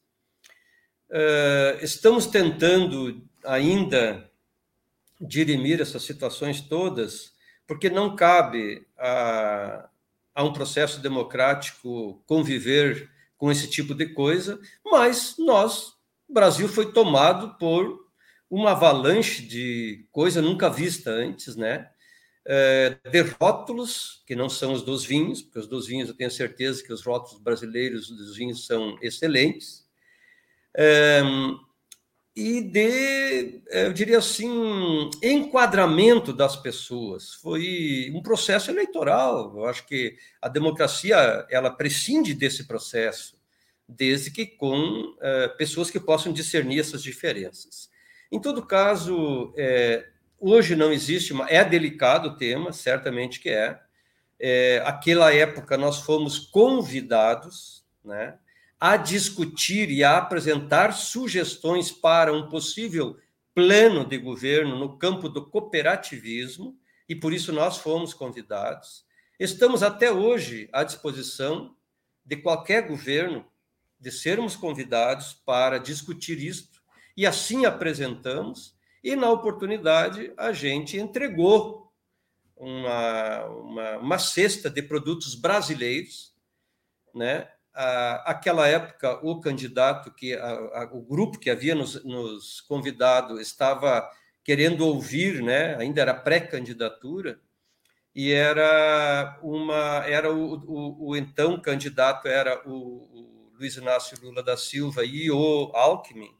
Uh, estamos tentando ainda dirimir essas situações todas, porque não cabe a, a um processo democrático conviver com esse tipo de coisa, mas nós, Brasil foi tomado por uma avalanche de coisa nunca vista antes, né? É, de rótulos, que não são os dos vinhos, porque os dos vinhos eu tenho certeza que os rótulos brasileiros dos vinhos são excelentes, é, e de, eu diria assim, enquadramento das pessoas. Foi um processo eleitoral. Eu acho que a democracia ela prescinde desse processo, desde que com é, pessoas que possam discernir essas diferenças. Em todo caso, é, hoje não existe, é delicado o tema, certamente que é. é. Aquela época nós fomos convidados né, a discutir e a apresentar sugestões para um possível plano de governo no campo do cooperativismo, e por isso nós fomos convidados. Estamos até hoje à disposição de qualquer governo de sermos convidados para discutir isto e assim apresentamos, e na oportunidade a gente entregou uma, uma, uma cesta de produtos brasileiros, né? aquela época, o candidato, que a, a, o grupo que havia nos, nos, convidado estava querendo ouvir, né? ainda era pré-candidatura, e era uma era o, o, o, então candidato era o, o Luiz Inácio Lula da Silva e o Alckmin,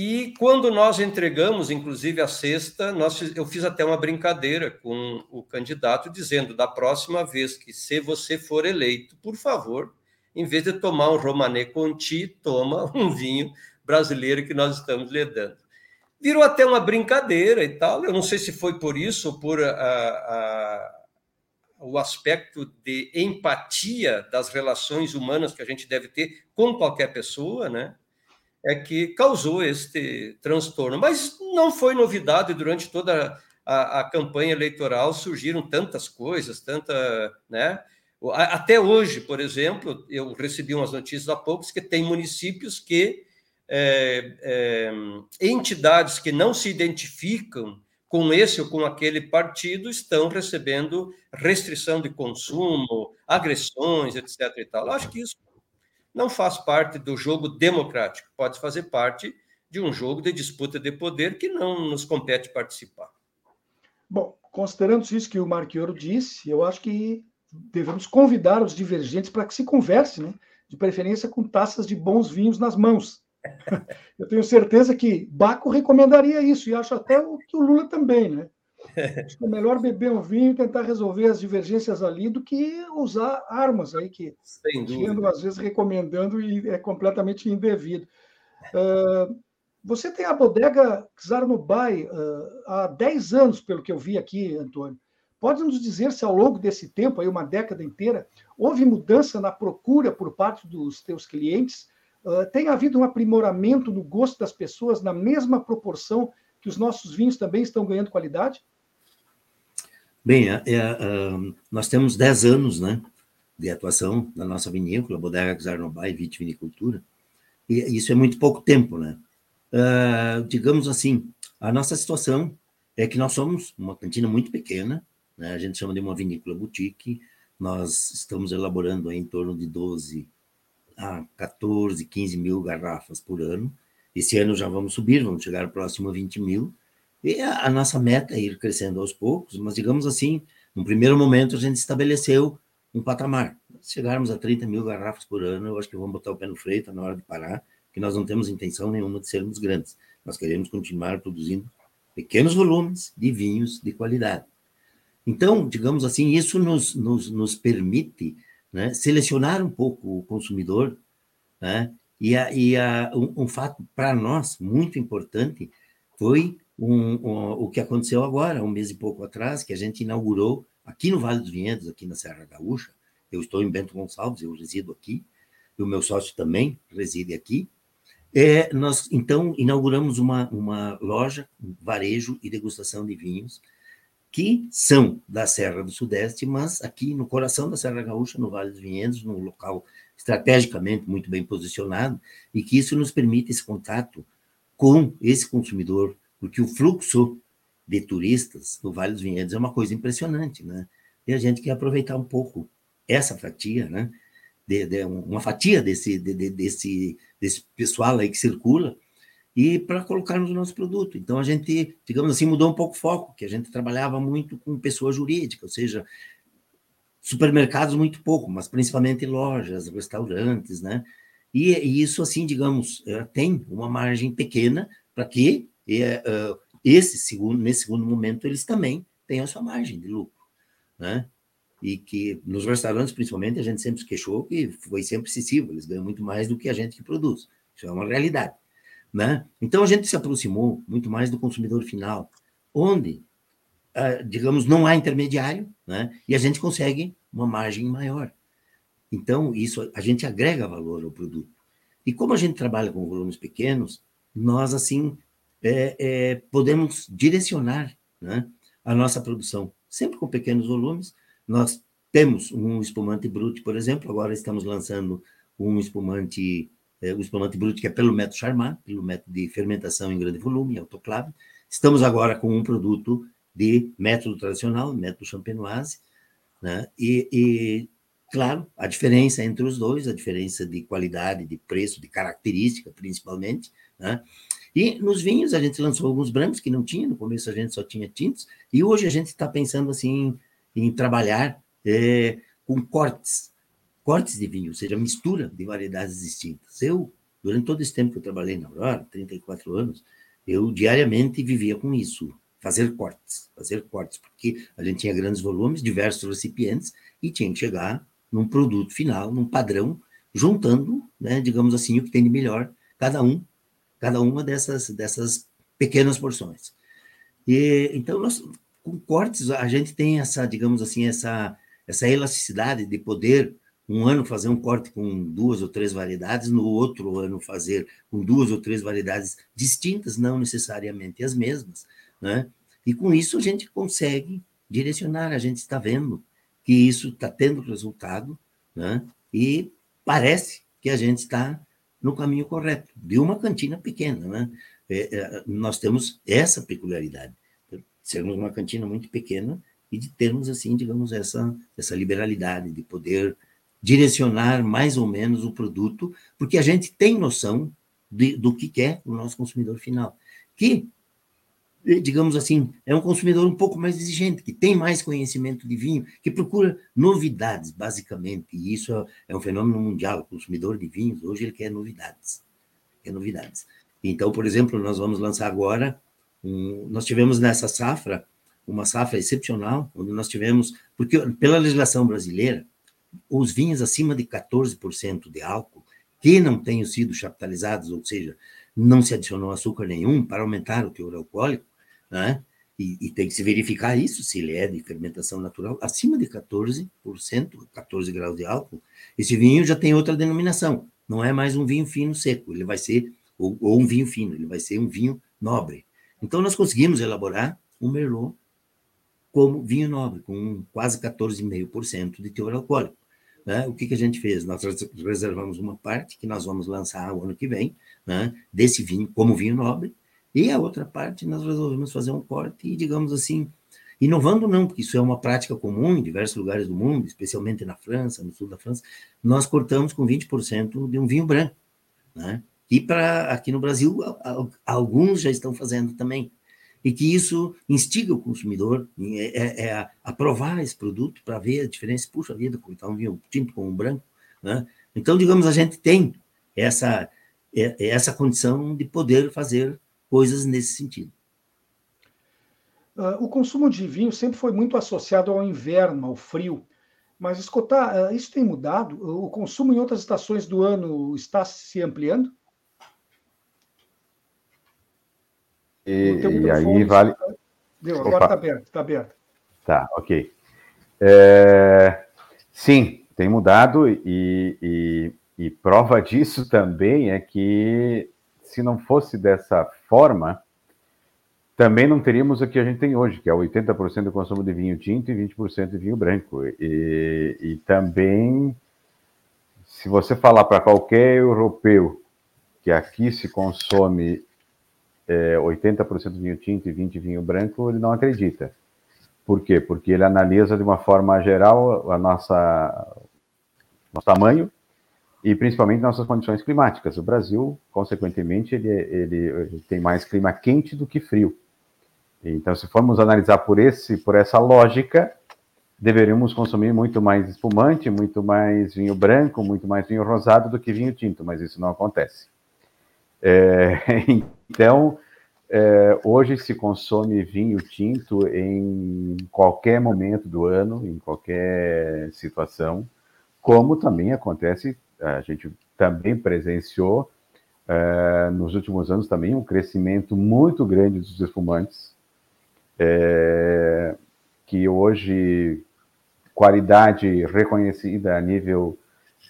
e quando nós entregamos, inclusive, a sexta, nós, eu fiz até uma brincadeira com o candidato, dizendo: da próxima vez que se você for eleito, por favor, em vez de tomar um Romané Conti, toma um vinho brasileiro que nós estamos lhe dando. Virou até uma brincadeira e tal. Eu não sei se foi por isso ou por a, a, o aspecto de empatia das relações humanas que a gente deve ter com qualquer pessoa, né? É que causou este transtorno. Mas não foi novidade durante toda a, a campanha eleitoral, surgiram tantas coisas, tanta, né? Até hoje, por exemplo, eu recebi umas notícias há poucos que tem municípios que é, é, entidades que não se identificam com esse ou com aquele partido estão recebendo restrição de consumo, agressões, etc. E tal. Eu acho que isso não faz parte do jogo democrático, pode fazer parte de um jogo de disputa de poder que não nos compete participar. Bom, considerando isso que o Marquioro disse, eu acho que devemos convidar os divergentes para que se converse, né? de preferência com taças de bons vinhos nas mãos. Eu tenho certeza que Baco recomendaria isso, e acho até que o Lula também, né? É melhor beber um vinho e tentar resolver as divergências ali do que usar armas aí, que Tendo, às vezes recomendando e é completamente indevido. Uh, você tem a bodega Czarnobyl uh, há 10 anos, pelo que eu vi aqui, Antônio. Pode nos dizer se ao longo desse tempo, aí uma década inteira, houve mudança na procura por parte dos teus clientes? Uh, tem havido um aprimoramento no gosto das pessoas na mesma proporção que os nossos vinhos também estão ganhando qualidade? Bem, é, é, nós temos 10 anos né, de atuação na nossa vinícola, Bodega Czarnobyl Vitivinicultura, e isso é muito pouco tempo, né? Digamos assim, a nossa situação é que nós somos uma cantina muito pequena, né? a gente chama de uma vinícola boutique, nós estamos elaborando em torno de 12 a 14, 15 mil garrafas por ano. Esse ano já vamos subir, vamos chegar próximo a 20 mil. E a, a nossa meta é ir crescendo aos poucos, mas digamos assim, no primeiro momento a gente estabeleceu um patamar. Se chegarmos a 30 mil garrafas por ano, eu acho que vamos botar o pé no freio, está na hora de parar, que nós não temos intenção nenhuma de sermos grandes. Nós queremos continuar produzindo pequenos volumes de vinhos de qualidade. Então, digamos assim, isso nos, nos, nos permite né, selecionar um pouco o consumidor, né, e, a, e a, um, um fato para nós muito importante foi um, um, o que aconteceu agora, um mês e pouco atrás, que a gente inaugurou aqui no Vale dos Vinhedos, aqui na Serra Gaúcha. Eu estou em Bento Gonçalves, eu resido aqui, e o meu sócio também reside aqui. É, nós, então, inauguramos uma, uma loja, um varejo e degustação de vinhos, que são da Serra do Sudeste, mas aqui no coração da Serra Gaúcha, no Vale dos Vinhedos, num local estrategicamente muito bem posicionado, e que isso nos permite esse contato com esse consumidor, porque o fluxo de turistas no Vale dos Vinhedos é uma coisa impressionante, né? E a gente quer aproveitar um pouco essa fatia, né? De, de uma fatia desse, de, desse, desse pessoal aí que circula, e para colocarmos o nosso produto. Então a gente, digamos assim, mudou um pouco o foco, que a gente trabalhava muito com pessoa jurídica, ou seja, supermercados muito pouco, mas principalmente lojas, restaurantes, né? E, e isso assim, digamos, é, tem uma margem pequena para que é, esse segundo, nesse segundo momento eles também tenham a sua margem de lucro, né? E que nos restaurantes, principalmente, a gente sempre se queixou que foi sempre excessivo, eles ganham muito mais do que a gente que produz. Isso é uma realidade. Né? Então a gente se aproximou muito mais do consumidor final, onde, ah, digamos, não há intermediário, né? e a gente consegue uma margem maior. Então, isso a gente agrega valor ao produto. E como a gente trabalha com volumes pequenos, nós, assim, é, é, podemos direcionar né, a nossa produção, sempre com pequenos volumes. Nós temos um espumante brute, por exemplo, agora estamos lançando um espumante é, o espumante bruto, que é pelo método Charmat, pelo método de fermentação em grande volume, autoclave. Estamos agora com um produto de método tradicional, método champenoise, né? E, e, claro, a diferença entre os dois, a diferença de qualidade, de preço, de característica, principalmente, né? E nos vinhos a gente lançou alguns brancos que não tinha, no começo a gente só tinha tintos, e hoje a gente está pensando assim em trabalhar é, com cortes, cortes de vinho, ou seja, mistura de variedades distintas. Eu, durante todo esse tempo que eu trabalhei na Aurora, 34 anos, eu diariamente vivia com isso, fazer cortes, fazer cortes, porque a gente tinha grandes volumes, diversos recipientes, e tinha que chegar num produto final, num padrão, juntando, né, digamos assim, o que tem de melhor, cada um, cada uma dessas, dessas pequenas porções. E, então, nós, com cortes, a gente tem essa, digamos assim, essa essa elasticidade de poder um ano fazer um corte com duas ou três variedades, no outro ano fazer com duas ou três variedades distintas, não necessariamente as mesmas, né? E com isso a gente consegue direcionar, a gente está vendo que isso está tendo resultado, né? E parece que a gente está no caminho correto, de uma cantina pequena, né? É, é, nós temos essa peculiaridade, sermos uma cantina muito pequena e de termos, assim, digamos, essa, essa liberalidade de poder direcionar mais ou menos o produto, porque a gente tem noção de, do que quer o nosso consumidor final, que, digamos assim, é um consumidor um pouco mais exigente, que tem mais conhecimento de vinho, que procura novidades, basicamente, e isso é, é um fenômeno mundial. O consumidor de vinhos, hoje, ele quer novidades. Quer novidades. Então, por exemplo, nós vamos lançar agora, um, nós tivemos nessa safra, uma safra excepcional, onde nós tivemos, porque pela legislação brasileira, os vinhos acima de 14% de álcool, que não tenham sido chaptalizados, ou seja, não se adicionou açúcar nenhum para aumentar o teor alcoólico, né? E, e, tem que se verificar isso, se ele é de fermentação natural, acima de 14%, 14 graus de álcool, esse vinho já tem outra denominação, não é mais um vinho fino seco, ele vai ser, ou, ou um vinho fino, ele vai ser um vinho nobre. Então, nós conseguimos elaborar um Merlot como vinho nobre, com quase 14,5% de teor alcoólico. Né? O que, que a gente fez? Nós reservamos uma parte que nós vamos lançar o ano que vem, né? desse vinho, como vinho nobre, e a outra parte nós resolvemos fazer um corte e, digamos assim, inovando não, porque isso é uma prática comum em diversos lugares do mundo, especialmente na França, no sul da França, nós cortamos com 20% de um vinho branco, né? E para aqui no Brasil, alguns já estão fazendo também e que isso instiga o consumidor é, é, é a provar esse produto para ver a diferença. Puxa vida, está um vinho tinto com um branco. Né? Então, digamos, a gente tem essa, é, é essa condição de poder fazer coisas nesse sentido. Uh, o consumo de vinho sempre foi muito associado ao inverno, ao frio. Mas, escutar, uh, isso tem mudado? O consumo em outras estações do ano está se ampliando? E, e aí vale. Deu, agora está aberto, está aberto. Tá, ok. É, sim, tem mudado e, e, e, prova disso também é que se não fosse dessa forma, também não teríamos o que a gente tem hoje, que é 80% do consumo de vinho tinto e 20% de vinho branco. E, e também, se você falar para qualquer europeu que aqui se consome é, 80% vinho tinto e 20% vinho branco, ele não acredita. Por quê? Porque ele analisa de uma forma geral a nossa nosso tamanho e principalmente nossas condições climáticas. O Brasil, consequentemente, ele, ele, ele, tem mais clima quente do que frio. Então, se formos analisar por esse por essa lógica, deveríamos consumir muito mais espumante, muito mais vinho branco, muito mais vinho rosado do que vinho tinto, mas isso não acontece. É, então, é, hoje se consome vinho tinto em qualquer momento do ano, em qualquer situação, como também acontece, a gente também presenciou é, nos últimos anos também um crescimento muito grande dos espumantes, é, que hoje qualidade reconhecida a nível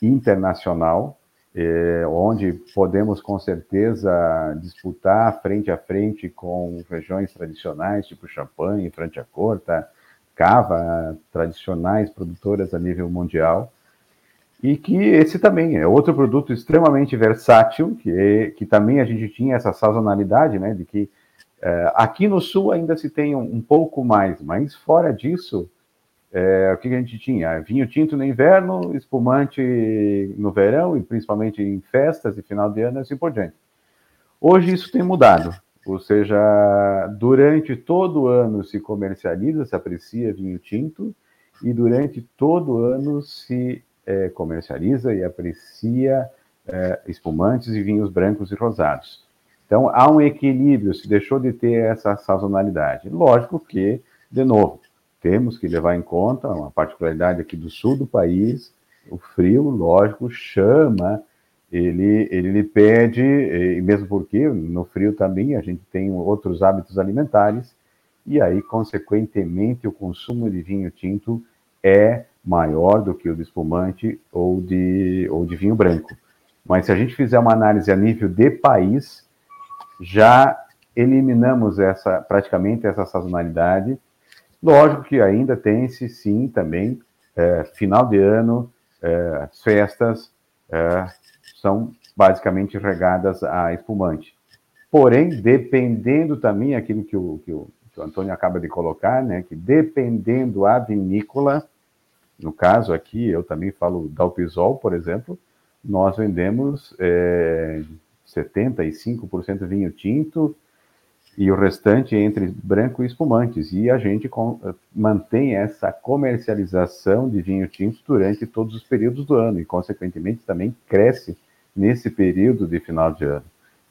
internacional, é, onde podemos com certeza disputar frente a frente com regiões tradicionais, tipo Champagne, Franciacorta, Cava, tradicionais produtoras a nível mundial, e que esse também é outro produto extremamente versátil, que, é, que também a gente tinha essa sazonalidade, né, de que é, aqui no sul ainda se tem um, um pouco mais, mas fora disso, é, o que a gente tinha? Vinho tinto no inverno, espumante no verão, e principalmente em festas e final de ano, e assim por diante. Hoje isso tem mudado, ou seja, durante todo o ano se comercializa, se aprecia vinho tinto, e durante todo o ano se é, comercializa e aprecia é, espumantes e vinhos brancos e rosados. Então há um equilíbrio, se deixou de ter essa sazonalidade. Lógico que, de novo, temos que levar em conta uma particularidade aqui do sul do país, o frio, lógico, chama, ele, ele lhe pede, e mesmo porque no frio também a gente tem outros hábitos alimentares, e aí, consequentemente, o consumo de vinho tinto é maior do que o de espumante ou de, ou de vinho branco. Mas se a gente fizer uma análise a nível de país, já eliminamos essa praticamente essa sazonalidade. Lógico que ainda tem-se sim também é, final de ano, é, as festas é, são basicamente regadas a espumante. Porém, dependendo também aquilo que o, que o, que o Antônio acaba de colocar, né, que dependendo a vinícola, no caso aqui, eu também falo da Alpisol, por exemplo, nós vendemos é, 75% vinho tinto e o restante entre branco e espumantes. E a gente com, mantém essa comercialização de vinho tinto durante todos os períodos do ano e, consequentemente, também cresce nesse período de final de ano.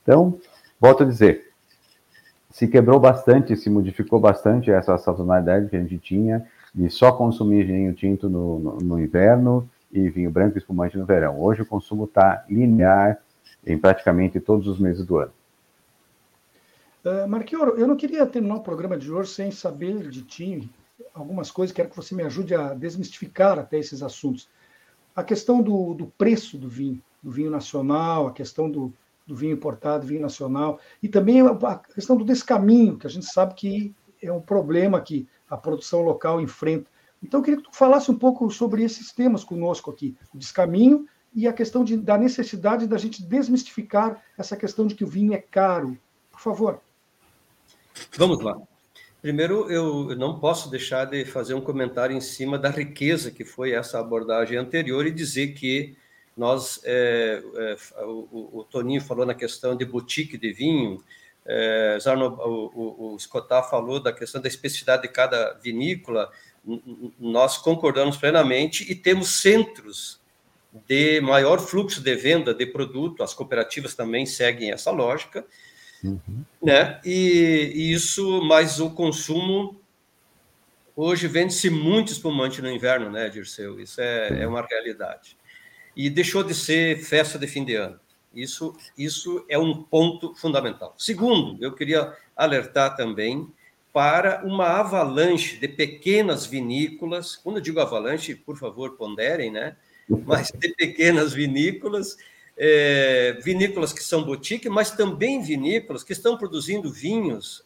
Então, volto a dizer, se quebrou bastante, se modificou bastante essa sazonalidade que a gente tinha de só consumir vinho tinto no, no, no inverno e vinho branco e espumante no verão. Hoje o consumo está linear em praticamente todos os meses do ano. Uh, Marquioro, eu não queria terminar o programa de hoje sem saber de ti algumas coisas, quero que você me ajude a desmistificar até esses assuntos. A questão do, do preço do vinho, do vinho nacional, a questão do, do vinho importado, vinho nacional, e também a questão do descaminho, que a gente sabe que é um problema que a produção local enfrenta. Então, eu queria que tu falasse um pouco sobre esses temas conosco aqui, o descaminho e a questão de, da necessidade da gente desmistificar essa questão de que o vinho é caro. Por favor. Vamos lá. Primeiro, eu não posso deixar de fazer um comentário em cima da riqueza que foi essa abordagem anterior e dizer que nós, é, é, o, o, Toninho falou na questão de boutique de vinho, é, Zarno, o, o, o Scotá falou da questão da especificidade de cada vinícola, nós concordamos plenamente e temos centros de maior fluxo de venda de produto, as cooperativas também seguem essa lógica, uhum. né? E, e, isso, mas o consumo hoje vende-se muito espumante no inverno, né, Dirceu? Isso é, é uma realidade. E deixou de ser festa de fim de ano. Isso, isso é um ponto fundamental. Segundo, eu queria alertar também para uma avalanche de pequenas vinícolas. Quando eu digo avalanche, por favor, ponderem, né? Mas de pequenas vinícolas, é, vinícolas que são boutique, mas também vinícolas que estão produzindo vinhos,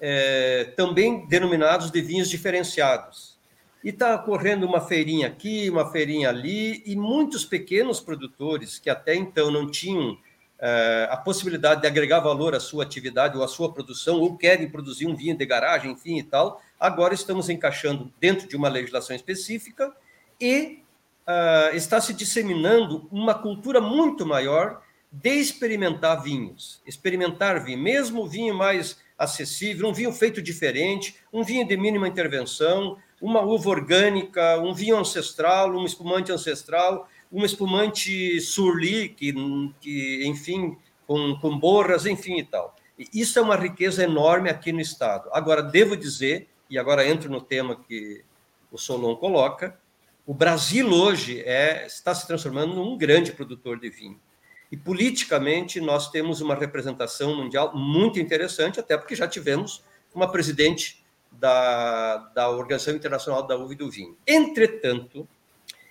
é, também denominados de vinhos diferenciados. E está ocorrendo uma feirinha aqui, uma feirinha ali, e muitos pequenos produtores que até então não tinham é, a possibilidade de agregar valor à sua atividade ou à sua produção, ou querem produzir um vinho de garagem, enfim e tal, agora estamos encaixando dentro de uma legislação específica e uh, está se disseminando uma cultura muito maior de experimentar vinhos, experimentar vinho, mesmo vinho mais acessível, um vinho feito diferente, um vinho de mínima intervenção, uma uva orgânica, um vinho ancestral, um espumante ancestral, uma espumante surli, que, que enfim, com, com borras, enfim e tal. Isso é uma riqueza enorme aqui no Estado. Agora, devo dizer, e agora entro no tema que o Solon coloca, o Brasil hoje é, está se transformando num grande produtor de vinho. E politicamente nós temos uma representação mundial muito interessante, até porque já tivemos uma presidente da, da Organização Internacional da Uva e do Vinho. Entretanto,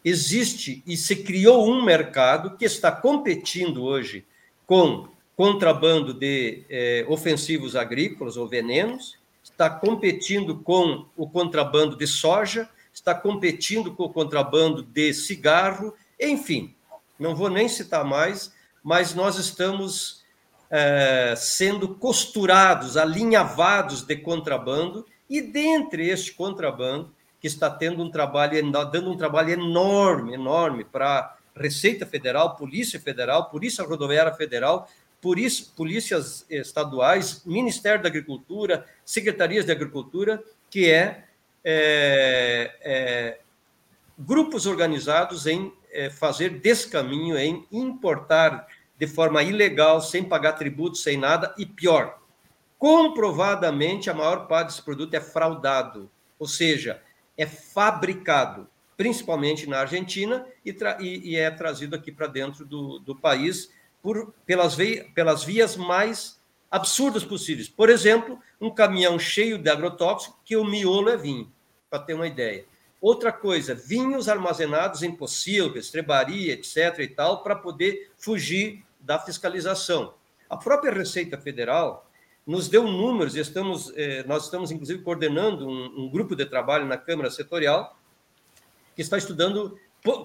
existe e se criou um mercado que está competindo hoje com contrabando de eh, ofensivos agrícolas ou venenos, está competindo com o contrabando de soja, está competindo com o contrabando de cigarro, enfim, não vou nem citar mais, mas nós estamos eh, sendo costurados, alinhavados de contrabando, e dentre este contrabando que está tendo um trabalho, dando um trabalho enorme, enorme para Receita Federal, Polícia Federal, Polícia Rodoviária Federal, polícias estaduais, Ministério da Agricultura, Secretarias de Agricultura, que é, é, é grupos organizados em é, fazer descaminho, em importar de forma ilegal, sem pagar tributos, sem nada, e pior, comprovadamente a maior parte desse produto é fraudado, ou seja, é fabricado, principalmente na Argentina, e, e, e é trazido aqui para dentro do, do país por, pelas, pelas vias mais absurdas possíveis. Por exemplo, um caminhão cheio de agrotóxico que o miolo é vinho, para ter uma ideia. Outra coisa, vinhos armazenados em pocilgas, estrebaria, etc. e tal, para poder fugir da fiscalização. A própria Receita Federal nos deu números, e estamos, eh, nós estamos, inclusive, coordenando um, um grupo de trabalho na Câmara Setorial, que está estudando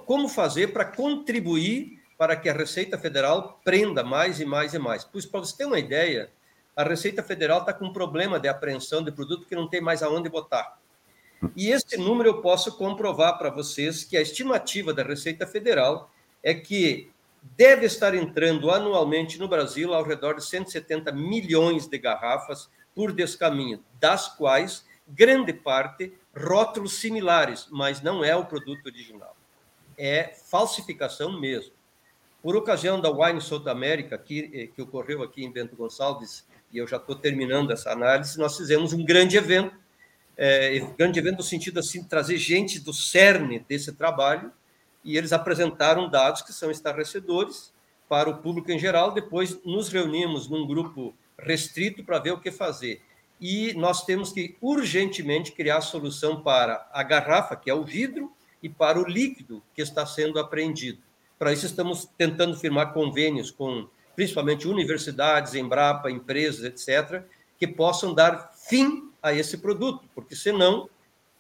como fazer para contribuir para que a Receita Federal prenda mais e mais e mais. Pois, para você ter uma ideia, a Receita Federal está com um problema de apreensão de produto que não tem mais aonde botar. E esse número eu posso comprovar para vocês que a estimativa da Receita Federal é que deve estar entrando anualmente no Brasil ao redor de 170 milhões de garrafas por descaminho, das quais grande parte rótulos similares, mas não é o produto original. É falsificação mesmo. Por ocasião da Wine South America, que, eh, que ocorreu aqui em Bento Gonçalves, e eu já estou terminando essa análise, nós fizemos um grande evento é, grande evento no sentido assim trazer gente do cerne desse trabalho e eles apresentaram dados que são estarrecedores para o público em geral. Depois nos reunimos num grupo restrito para ver o que fazer. E nós temos que urgentemente criar solução para a garrafa, que é o vidro, e para o líquido que está sendo apreendido. Para isso estamos tentando firmar convênios com principalmente universidades, Embrapa, empresas, etc., que possam dar fim a esse produto, porque senão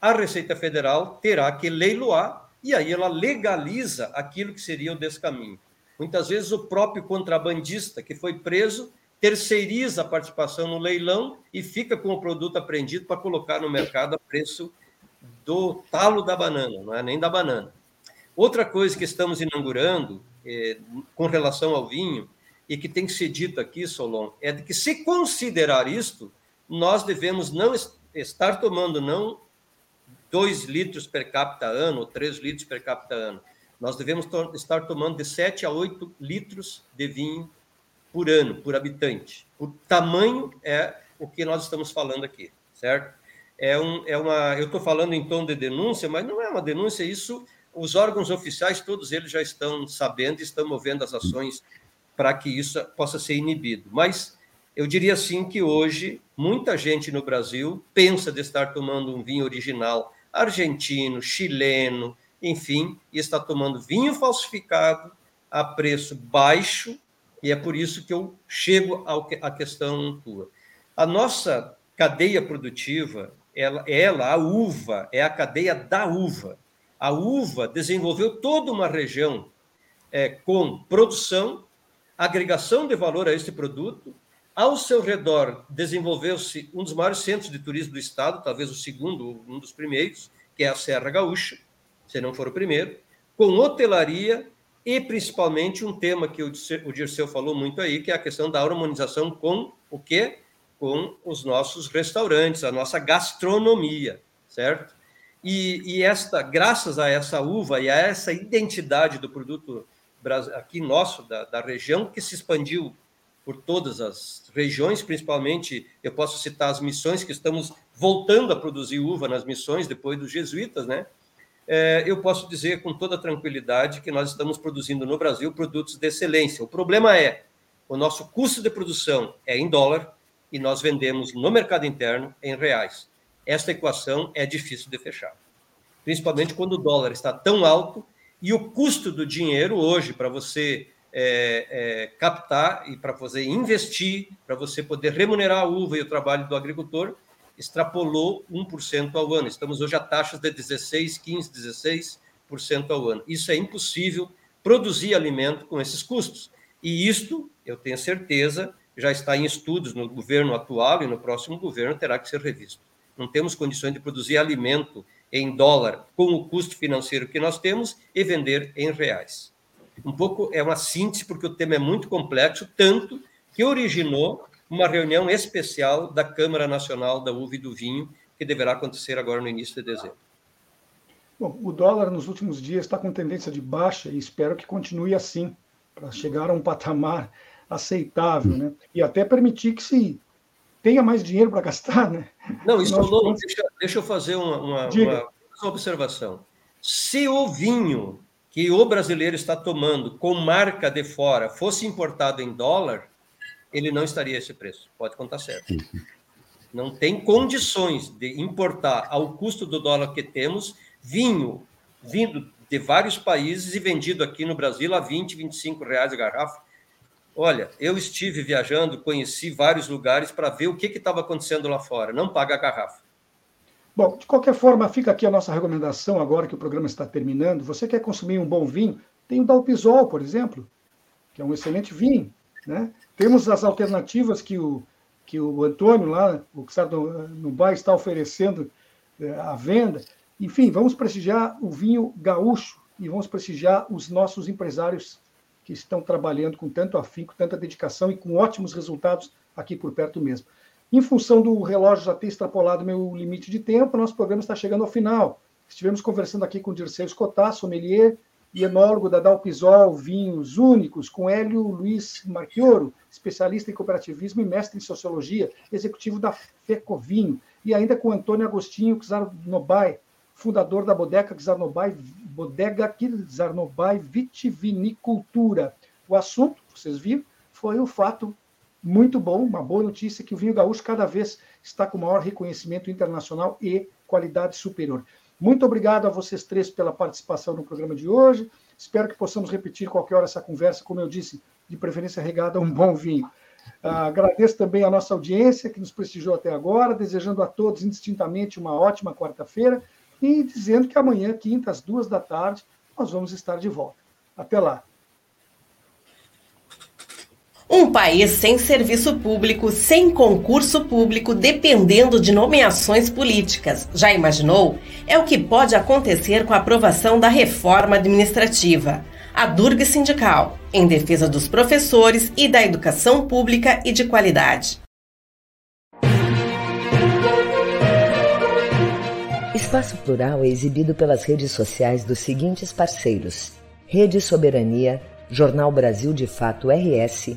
a Receita Federal terá que leiloar e aí ela legaliza aquilo que seria o descaminho. Muitas vezes o próprio contrabandista que foi preso terceiriza a participação no leilão e fica com o produto apreendido para colocar no mercado a preço do talo da banana, não é nem da banana. Outra coisa que estamos inaugurando é, com relação ao vinho e que tem que ser dito aqui, Solon, é de que se considerar isto, nós devemos não estar tomando não 2 litros per capita ano, ou 3 litros per capita ano. Nós devemos to estar tomando de 7 a 8 litros de vinho por ano, por habitante. O tamanho é o que nós estamos falando aqui, certo? É, um, é uma. Eu estou falando em tom de denúncia, mas não é uma denúncia, isso os órgãos oficiais, todos eles já estão sabendo estão movendo as ações para que isso possa ser inibido. Mas eu diria assim que hoje muita gente no Brasil pensa de estar tomando um vinho original argentino, chileno, enfim, e está tomando vinho falsificado a preço baixo, e é por isso que eu chego à questão tua. A nossa cadeia produtiva, ela, ela, a uva, é a cadeia da uva. A uva desenvolveu toda uma região é, com produção, agregação de valor a este produto, ao seu redor desenvolveu-se um dos maiores centros de turismo do estado, talvez o segundo, um dos primeiros, que é a Serra Gaúcha, se não for o primeiro, com hotelaria e principalmente um tema que o Dirceu falou muito aí, que é a questão da harmonização com o quê? Com os nossos restaurantes, a nossa gastronomia, certo? E, e esta, graças a essa uva e a essa identidade do produto aqui nosso, da, da região, que se expandiu por todas as regiões, principalmente eu posso citar as missões que estamos voltando a produzir uva nas missões depois dos jesuítas, né? É, eu posso dizer com toda tranquilidade que nós estamos produzindo no Brasil produtos de excelência. O problema é o nosso custo de produção é em dólar e nós vendemos no mercado interno em reais. Esta equação é difícil de fechar, principalmente quando o dólar está tão alto e o custo do dinheiro hoje para você é, é, captar e para fazer investir, para você poder remunerar a uva e o trabalho do agricultor, extrapolou 1% ao ano. Estamos hoje a taxas de 16, 15, 16% ao ano. Isso é impossível produzir alimento com esses custos. E isto, eu tenho certeza, já está em estudos no governo atual e no próximo governo terá que ser revisto. Não temos condições de produzir alimento em dólar com o custo financeiro que nós temos e vender em reais um pouco é uma síntese, porque o tema é muito complexo, tanto que originou uma reunião especial da Câmara Nacional da Uva e do Vinho, que deverá acontecer agora no início de dezembro. Bom, o dólar nos últimos dias está com tendência de baixa e espero que continue assim, para chegar a um patamar aceitável, né? E até permitir que se tenha mais dinheiro para gastar, né? Não, isso falou, deixa, deixa eu fazer uma, uma, uma observação. Se o vinho que o brasileiro está tomando com marca de fora fosse importado em dólar, ele não estaria esse preço. Pode contar certo. Não tem condições de importar ao custo do dólar que temos vinho vindo de vários países e vendido aqui no Brasil a 20, 25 reais a garrafa. Olha, eu estive viajando, conheci vários lugares para ver o que estava acontecendo lá fora. Não paga a garrafa. Bom, de qualquer forma, fica aqui a nossa recomendação agora que o programa está terminando. Você quer consumir um bom vinho? Tem o Dalpisol, por exemplo, que é um excelente vinho. Né? Temos as alternativas que o, que o Antônio lá, o que está no, no bar, está oferecendo é, à venda. Enfim, vamos prestigiar o vinho gaúcho e vamos prestigiar os nossos empresários que estão trabalhando com tanto afinco, tanta dedicação e com ótimos resultados aqui por perto mesmo. Em função do relógio já ter extrapolado meu limite de tempo, nosso programa está chegando ao final. Estivemos conversando aqui com Dirceu Escotar, sommelier e enólogo da Dalpisol Vinhos Únicos, com Hélio Luiz Marchioro, especialista em cooperativismo e mestre em sociologia, executivo da FECOVINho, e ainda com Antônio Agostinho Czarnobai, fundador da Bodega Czarnobai, Bodega Czarnobai Vitivinicultura. O assunto, vocês viram, foi o fato muito bom, uma boa notícia que o vinho gaúcho cada vez está com maior reconhecimento internacional e qualidade superior. Muito obrigado a vocês três pela participação no programa de hoje. Espero que possamos repetir qualquer hora essa conversa, como eu disse, de preferência regada a um bom vinho. Uh, agradeço também a nossa audiência que nos prestigiou até agora, desejando a todos indistintamente uma ótima quarta-feira e dizendo que amanhã, quinta, às duas da tarde, nós vamos estar de volta. Até lá. Um país sem serviço público, sem concurso público, dependendo de nomeações políticas. Já imaginou? É o que pode acontecer com a aprovação da reforma administrativa. A Durga Sindical, em defesa dos professores e da educação pública e de qualidade. Espaço Plural é exibido pelas redes sociais dos seguintes parceiros: Rede Soberania, Jornal Brasil de Fato RS,